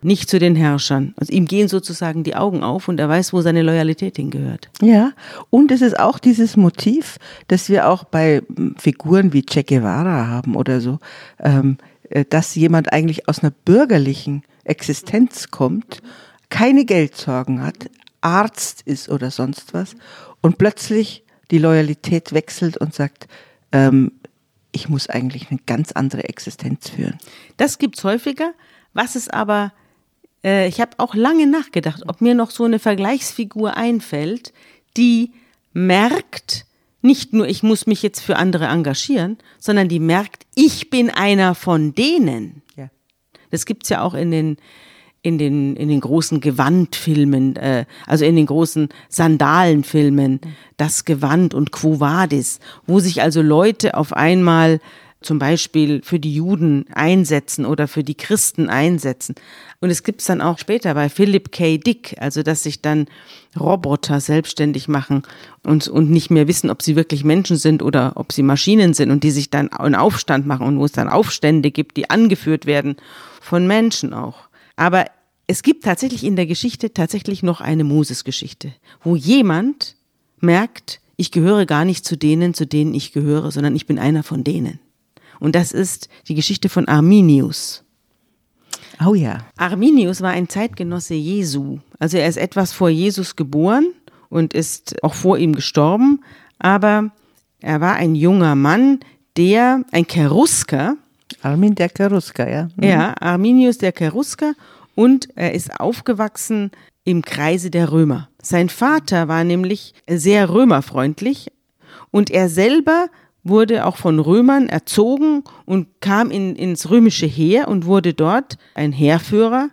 Speaker 2: Nicht zu den Herrschern. Also ihm gehen sozusagen die Augen auf und er weiß, wo seine Loyalität hingehört.
Speaker 3: Ja, und es ist auch dieses Motiv, das wir auch bei mm, Figuren wie Che Guevara haben oder so, ähm, äh, dass jemand eigentlich aus einer bürgerlichen Existenz kommt, keine Geldsorgen hat, Arzt ist oder sonst was und plötzlich die Loyalität wechselt und sagt, ähm, ich muss eigentlich eine ganz andere Existenz führen.
Speaker 2: Das gibt's häufiger. Was es aber, äh, ich habe auch lange nachgedacht, ob mir noch so eine Vergleichsfigur einfällt, die merkt, nicht nur ich muss mich jetzt für andere engagieren, sondern die merkt, ich bin einer von denen.
Speaker 3: Ja.
Speaker 2: Das gibt's ja auch in den in den in den großen Gewandfilmen, äh, also in den großen Sandalenfilmen, das Gewand und Quo Vadis, wo sich also Leute auf einmal zum Beispiel für die Juden einsetzen oder für die Christen einsetzen. Und es gibt's dann auch später bei Philip K. Dick, also dass sich dann Roboter selbstständig machen und, und nicht mehr wissen, ob sie wirklich Menschen sind oder ob sie Maschinen sind und die sich dann einen Aufstand machen und wo es dann Aufstände gibt, die angeführt werden von Menschen auch. Aber es gibt tatsächlich in der Geschichte tatsächlich noch eine Moses-Geschichte, wo jemand merkt, ich gehöre gar nicht zu denen, zu denen ich gehöre, sondern ich bin einer von denen. Und das ist die Geschichte von Arminius.
Speaker 3: Oh ja.
Speaker 2: Arminius war ein Zeitgenosse Jesu. Also er ist etwas vor Jesus geboren und ist auch vor ihm gestorben, aber er war ein junger Mann, der, ein Cherusker,
Speaker 3: Armin der Cherusker, ja.
Speaker 2: ja, Arminius der Cherusker und er ist aufgewachsen im Kreise der Römer. Sein Vater war nämlich sehr römerfreundlich und er selber wurde auch von Römern erzogen und kam in, ins römische Heer und wurde dort ein Heerführer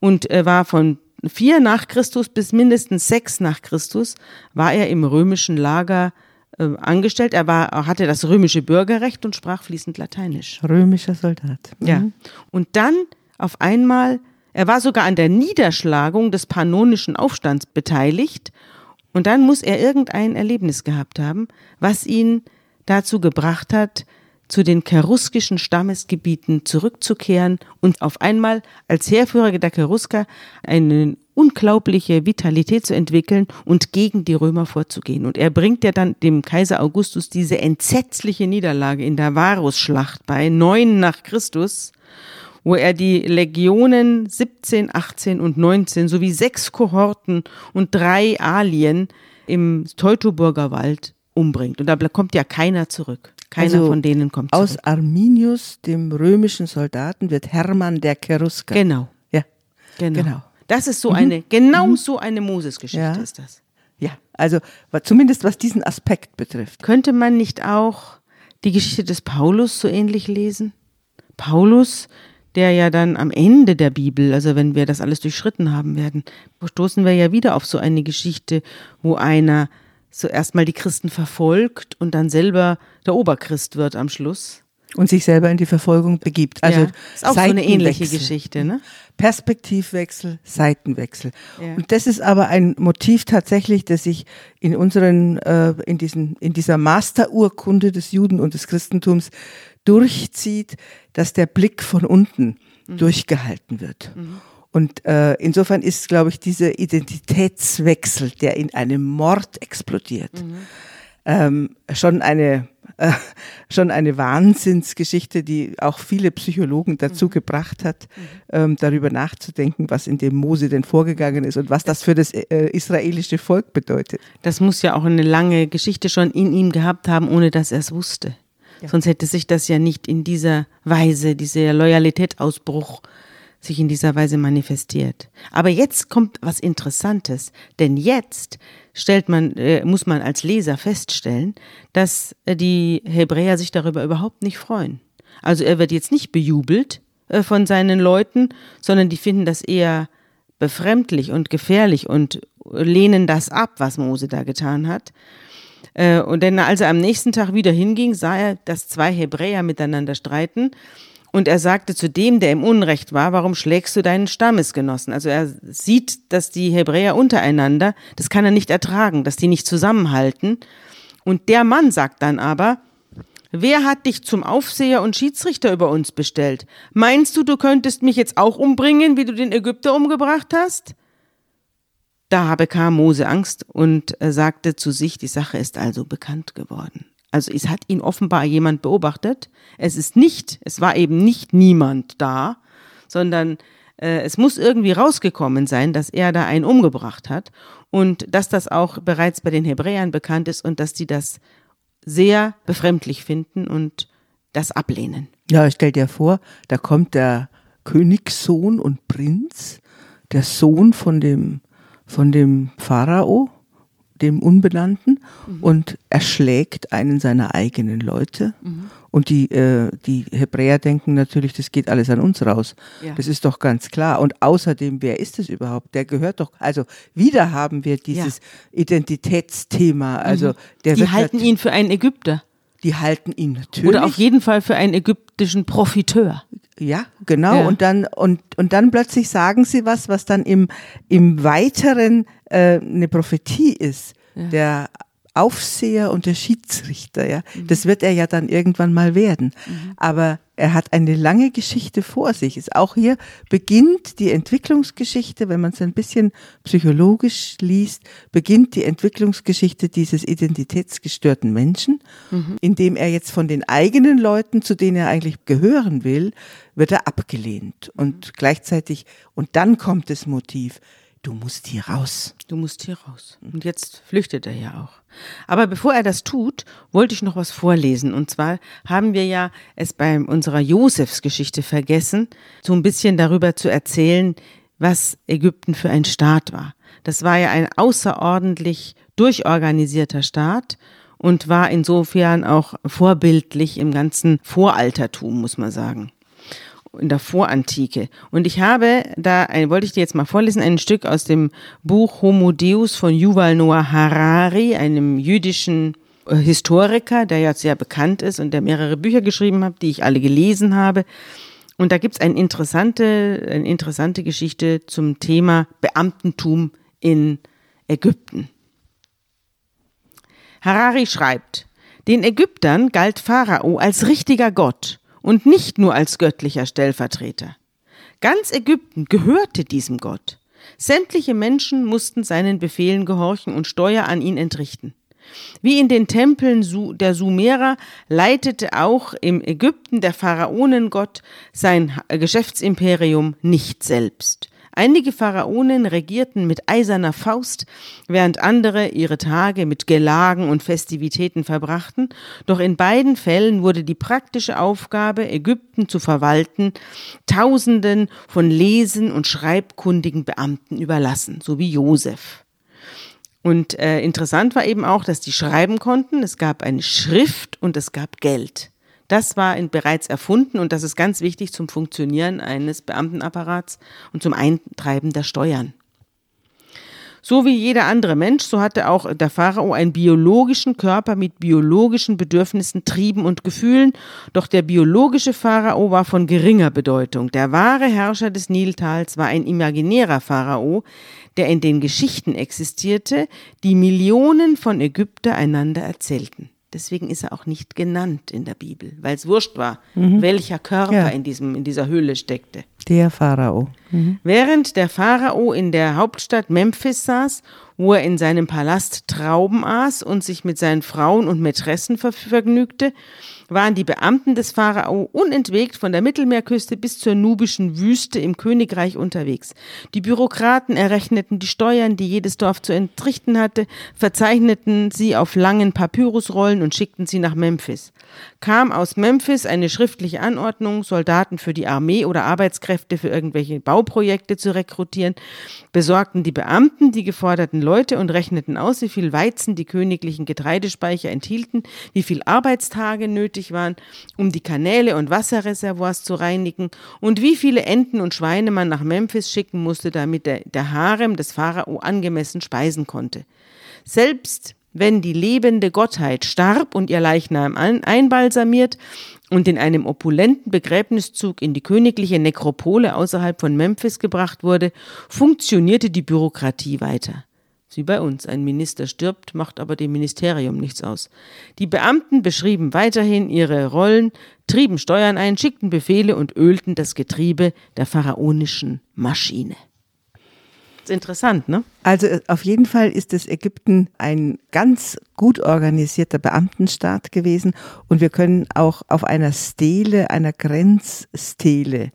Speaker 2: und er war von vier nach Christus bis mindestens sechs nach Christus war er im römischen Lager äh, angestellt. Er war, hatte das römische Bürgerrecht und sprach fließend Lateinisch.
Speaker 3: Römischer Soldat.
Speaker 2: Ja. Und dann auf einmal, er war sogar an der Niederschlagung des pannonischen Aufstands beteiligt. Und dann muss er irgendein Erlebnis gehabt haben, was ihn dazu gebracht hat, zu den cheruskischen Stammesgebieten zurückzukehren und auf einmal als Heerführer der Cherusker eine unglaubliche Vitalität zu entwickeln und gegen die Römer vorzugehen. Und er bringt ja dann dem Kaiser Augustus diese entsetzliche Niederlage in der Varusschlacht bei neun nach Christus, wo er die Legionen 17, 18 und 19 sowie sechs Kohorten und drei Alien im Teutoburger Wald umbringt. Und da kommt ja keiner zurück. Keiner
Speaker 3: Also
Speaker 2: von denen kommt zurück.
Speaker 3: Aus Arminius, dem römischen Soldaten, wird Hermann der Cherusker.
Speaker 2: Genau,
Speaker 3: Ja,
Speaker 2: genau.
Speaker 3: Genau.
Speaker 2: Das ist so eine, genau so eine Moses-Geschichte
Speaker 3: Ja.
Speaker 2: ist das.
Speaker 3: ja. Also zumindest was diesen Aspekt betrifft.
Speaker 2: Könnte man nicht auch die Geschichte des Paulus so ähnlich lesen? Paulus, der ja dann am Ende der Bibel, also wenn wir das alles durchschritten haben werden, stoßen wir ja wieder auf so eine Geschichte, wo einer so erstmal die Christen verfolgt und dann selber der Oberchrist wird am Schluss.
Speaker 3: Und sich selber in die Verfolgung begibt. Also
Speaker 2: ja, ist auch so eine ähnliche. Geschichte, ne?
Speaker 3: Perspektivwechsel, Seitenwechsel.
Speaker 2: Ja.
Speaker 3: Und das ist aber ein Motiv tatsächlich, das sich in unseren, äh, in diesen, in dieser Masterurkunde des Juden und des Christentums durchzieht, dass der Blick von unten durchgehalten wird. Und äh, insofern ist, glaube ich, dieser Identitätswechsel, der in einem Mord explodiert, ähm, schon eine äh, schon eine Wahnsinnsgeschichte, die auch viele Psychologen dazu gebracht hat, ähm, darüber nachzudenken, was in dem Mose denn vorgegangen ist und was das für das äh, israelische Volk bedeutet.
Speaker 2: Das muss ja auch eine lange Geschichte schon in ihm gehabt haben, ohne dass er es wusste. Sonst hätte sich das ja nicht in dieser Weise, dieser Loyalitätsausbruch sich in dieser Weise manifestiert. Aber jetzt kommt was Interessantes, denn jetzt stellt man, äh, muss man als Leser feststellen, dass äh, die Hebräer sich darüber überhaupt nicht freuen. Also er wird jetzt nicht bejubelt äh, von seinen Leuten, sondern die finden das eher befremdlich und gefährlich und lehnen das ab, was Mose da getan hat. Äh, Und denn als er am nächsten Tag wieder hinging, sah er, dass zwei Hebräer miteinander streiten. Und er sagte zu dem, der im Unrecht war, warum schlägst du deinen Stammesgenossen? Also er sieht, dass die Hebräer untereinander, das kann er nicht ertragen, dass die nicht zusammenhalten. Und der Mann sagt dann aber, wer hat dich zum Aufseher und Schiedsrichter über uns bestellt? Meinst du, du könntest mich jetzt auch umbringen, wie du den Ägypter umgebracht hast? Da bekam Mose Angst und äh, sagte zu sich, die Sache ist also bekannt geworden. Also es hat ihn offenbar jemand beobachtet. Es ist nicht, es war eben nicht niemand da, sondern äh, es muss irgendwie rausgekommen sein, dass er da einen umgebracht hat und dass das auch bereits bei den Hebräern bekannt ist und dass die das sehr befremdlich finden und das ablehnen.
Speaker 3: Ja, stell dir vor, da kommt der Königssohn und Prinz, der Sohn von dem, von dem Pharao, dem Unbenannten, und erschlägt einen seiner eigenen Leute. Und die, äh, die Hebräer denken natürlich, das geht alles an uns raus.
Speaker 2: Ja.
Speaker 3: Das ist doch ganz klar. Und außerdem, wer ist es überhaupt? Der gehört doch, also wieder haben wir dieses Identitätsthema. Also der
Speaker 2: Die halten
Speaker 3: nat-
Speaker 2: ihn für einen Ägypter
Speaker 3: die halten ihn natürlich.
Speaker 2: oder auf jeden Fall für einen ägyptischen Profiteur.
Speaker 3: Ja, genau.
Speaker 2: Ja.
Speaker 3: Und dann und und dann plötzlich sagen sie was, was dann im im weiteren äh, eine Prophetie ist. Der Aufseher und der Schiedsrichter, ja. Das wird er ja dann irgendwann mal werden. Aber er hat eine lange Geschichte vor sich. Ist auch hier beginnt die Entwicklungsgeschichte, wenn man es ein bisschen psychologisch liest, beginnt die Entwicklungsgeschichte dieses identitätsgestörten Menschen, indem er jetzt von den eigenen Leuten, zu denen er eigentlich gehören will, wird er abgelehnt. Und gleichzeitig, und dann kommt das Motiv, du musst hier raus.
Speaker 2: Du musst hier raus. Und jetzt flüchtet er ja auch. Aber bevor er das tut, wollte ich noch was vorlesen. Und zwar haben wir ja es bei unserer Josefsgeschichte vergessen, so ein bisschen darüber zu erzählen, was Ägypten für ein Staat war. Das war ja ein außerordentlich durchorganisierter Staat und war insofern auch vorbildlich im ganzen Voraltertum, muss man sagen in der Vorantike. Und ich habe da, wollte ich dir jetzt mal vorlesen, ein Stück aus dem Buch Homo Deus von Yuval Noah Harari, einem jüdischen äh, Historiker, der ja sehr bekannt ist und der mehrere Bücher geschrieben hat, die ich alle gelesen habe. Und da gibt's eine interessante, eine interessante Geschichte zum Thema Beamtentum in Ägypten. Harari schreibt, Den Ägyptern galt Pharao als richtiger Gott und nicht nur als göttlicher Stellvertreter. Ganz Ägypten gehörte diesem Gott. Sämtliche Menschen mussten seinen Befehlen gehorchen und Steuer an ihn entrichten. Wie in den Tempeln der Sumerer leitete auch im Ägypten der Pharaonengott sein Geschäftsimperium nicht selbst. Einige Pharaonen regierten mit eiserner Faust, während andere ihre Tage mit Gelagen und Festivitäten verbrachten, doch in beiden Fällen wurde die praktische Aufgabe, Ägypten zu verwalten, Tausenden von lesen- und schreibkundigen Beamten überlassen, so wie Josef. Und äh, interessant war eben auch, dass die schreiben konnten. Es gab eine Schrift und es gab Geld. Das war in, bereits erfunden und das ist ganz wichtig zum Funktionieren eines Beamtenapparats und zum Eintreiben der Steuern. So wie jeder andere Mensch, so hatte auch der Pharao einen biologischen Körper mit biologischen Bedürfnissen, Trieben und Gefühlen, doch der biologische Pharao war von geringer Bedeutung. Der wahre Herrscher des Niltals war ein imaginärer Pharao, der in den Geschichten existierte, die Millionen von Ägypter einander erzählten. Deswegen ist er auch nicht genannt in der Bibel, weil es wurscht war, mhm. welcher Körper ja. in, diesem, in dieser Höhle steckte.
Speaker 3: Der Pharao.
Speaker 2: Mhm. Während der Pharao in der Hauptstadt Memphis saß, wo er in seinem Palast Trauben aß und sich mit seinen Frauen und Mätressen vergnügte, waren die Beamten des Pharao unentwegt von der Mittelmeerküste bis zur nubischen Wüste im Königreich unterwegs. Die Bürokraten errechneten die Steuern, die jedes Dorf zu entrichten hatte, verzeichneten sie auf langen Papyrusrollen und schickten sie nach Memphis. Kam aus Memphis eine schriftliche Anordnung, Soldaten für die Armee oder Arbeitskräfte für irgendwelche Bauprojekte zu rekrutieren, besorgten die Beamten die geforderten Leute und rechneten aus, wie viel Weizen die königlichen Getreidespeicher enthielten, wie viel Arbeitstage nötig waren, um die Kanäle und Wasserreservoirs zu reinigen und wie viele Enten und Schweine man nach Memphis schicken musste, damit der, der Harem des Pharao angemessen speisen konnte. Selbst wenn die lebende Gottheit starb und ihr Leichnam einbalsamiert und in einem opulenten Begräbniszug in die königliche Nekropole außerhalb von Memphis gebracht wurde, funktionierte die Bürokratie weiter. Wie bei uns, ein Minister stirbt, macht aber dem Ministerium nichts aus. Die Beamten beschrieben weiterhin ihre Rollen, trieben Steuern ein, schickten Befehle und ölten das Getriebe der pharaonischen Maschine ist interessant, ne?
Speaker 3: Also äh, auf jeden Fall ist das Ägypten ein ganz gut organisierter Beamtenstaat gewesen und wir können auch auf einer Stele, einer Grenzstele,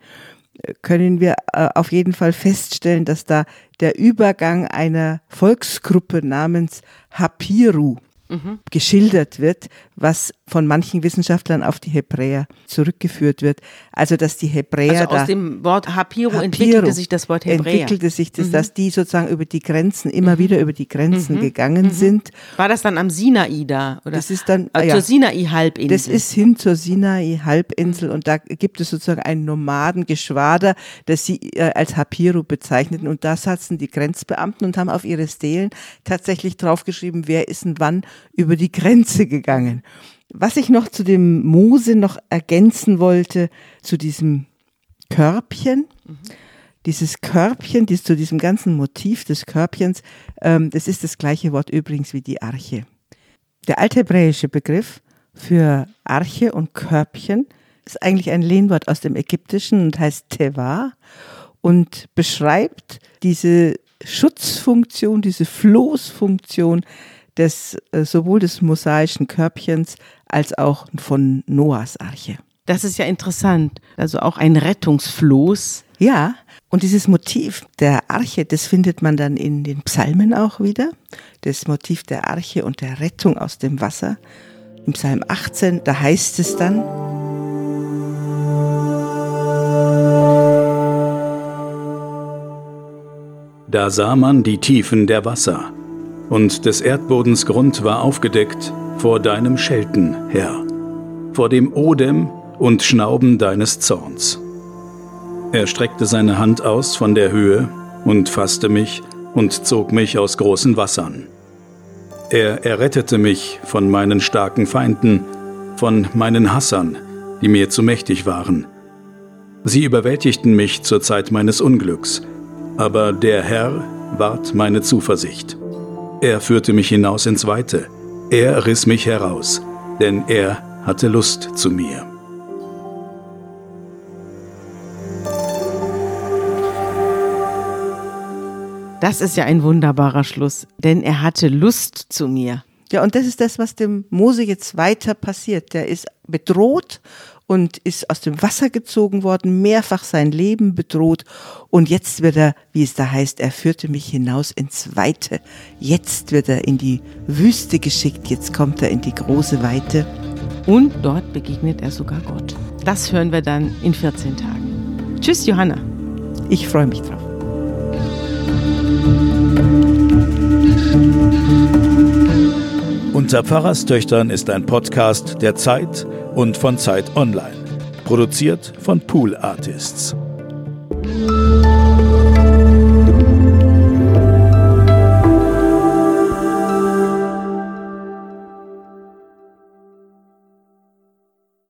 Speaker 3: können wir äh, auf jeden Fall feststellen, dass da der Übergang einer Volksgruppe namens Hapiru mhm. geschildert wird, was von manchen Wissenschaftlern auf die Hebräer zurückgeführt wird. Also dass die Hebräer
Speaker 2: also aus
Speaker 3: da,
Speaker 2: dem Wort Hapiro, Hapiro entwickelte sich das Wort Hebräer.
Speaker 3: Entwickelte sich das, mhm. dass die sozusagen über die Grenzen immer mhm. wieder über die Grenzen mhm. gegangen mhm. sind.
Speaker 2: War das dann am Sinai da oder?
Speaker 3: Das ist dann
Speaker 2: äh,
Speaker 3: ja,
Speaker 2: zur Sinai-Halbinsel.
Speaker 3: Das ist hin zur Sinai-Halbinsel und da gibt es sozusagen ein Nomadengeschwader, das sie äh, als Hapiro bezeichneten und da saßen die Grenzbeamten und haben auf ihre Stelen tatsächlich draufgeschrieben, wer ist denn wann über die Grenze gegangen. Was ich noch zu dem Mose noch ergänzen wollte, zu diesem Körbchen, mhm. dieses Körbchen, dies, zu diesem ganzen Motiv des Körbchens, ähm, das ist das gleiche Wort übrigens wie die Arche. Der althebräische Begriff für Arche und Körbchen ist eigentlich ein Lehnwort aus dem Ägyptischen und heißt Teva und beschreibt diese Schutzfunktion, diese Floßfunktion des, äh, sowohl des mosaischen Körbchens als auch von Noahs Arche.
Speaker 2: Das ist ja interessant. Also auch ein Rettungsfloß.
Speaker 3: Ja, und dieses Motiv der Arche, das findet man dann in den Psalmen auch wieder. Das Motiv der Arche und der Rettung aus dem Wasser. Im Psalm 18, da heißt es dann,
Speaker 1: Da sah man die Tiefen der Wasser, und des Erdbodens Grund war aufgedeckt vor deinem Schelten, Herr, vor dem Odem und Schnauben deines Zorns. Er streckte seine Hand aus von der Höhe und fasste mich und zog mich aus großen Wassern. Er errettete mich von meinen starken Feinden, von meinen Hassern, die mir zu mächtig waren. Sie überwältigten mich zur Zeit meines Unglücks, aber der Herr ward meine Zuversicht. Er führte mich hinaus ins Weite, er riss mich heraus, denn er hatte Lust zu mir.
Speaker 2: Das ist ja ein wunderbarer Schluss, denn er hatte Lust zu mir.
Speaker 3: Ja, und das ist das, was dem Mose jetzt weiter passiert. Der ist bedroht und ist aus dem Wasser gezogen worden, mehrfach sein Leben bedroht. Und jetzt wird er, wie es da heißt, er führte mich hinaus ins Weite. Jetzt wird er in die Wüste geschickt, jetzt kommt er in die große Weite.
Speaker 2: Und dort begegnet er sogar Gott. Das hören wir dann in 14 Tagen. Tschüss, Johanna.
Speaker 3: Ich freue mich drauf.
Speaker 1: Unter Pfarrerstöchtern ist ein Podcast der Zeit und von Zeit Online. Produziert von Pool Artists.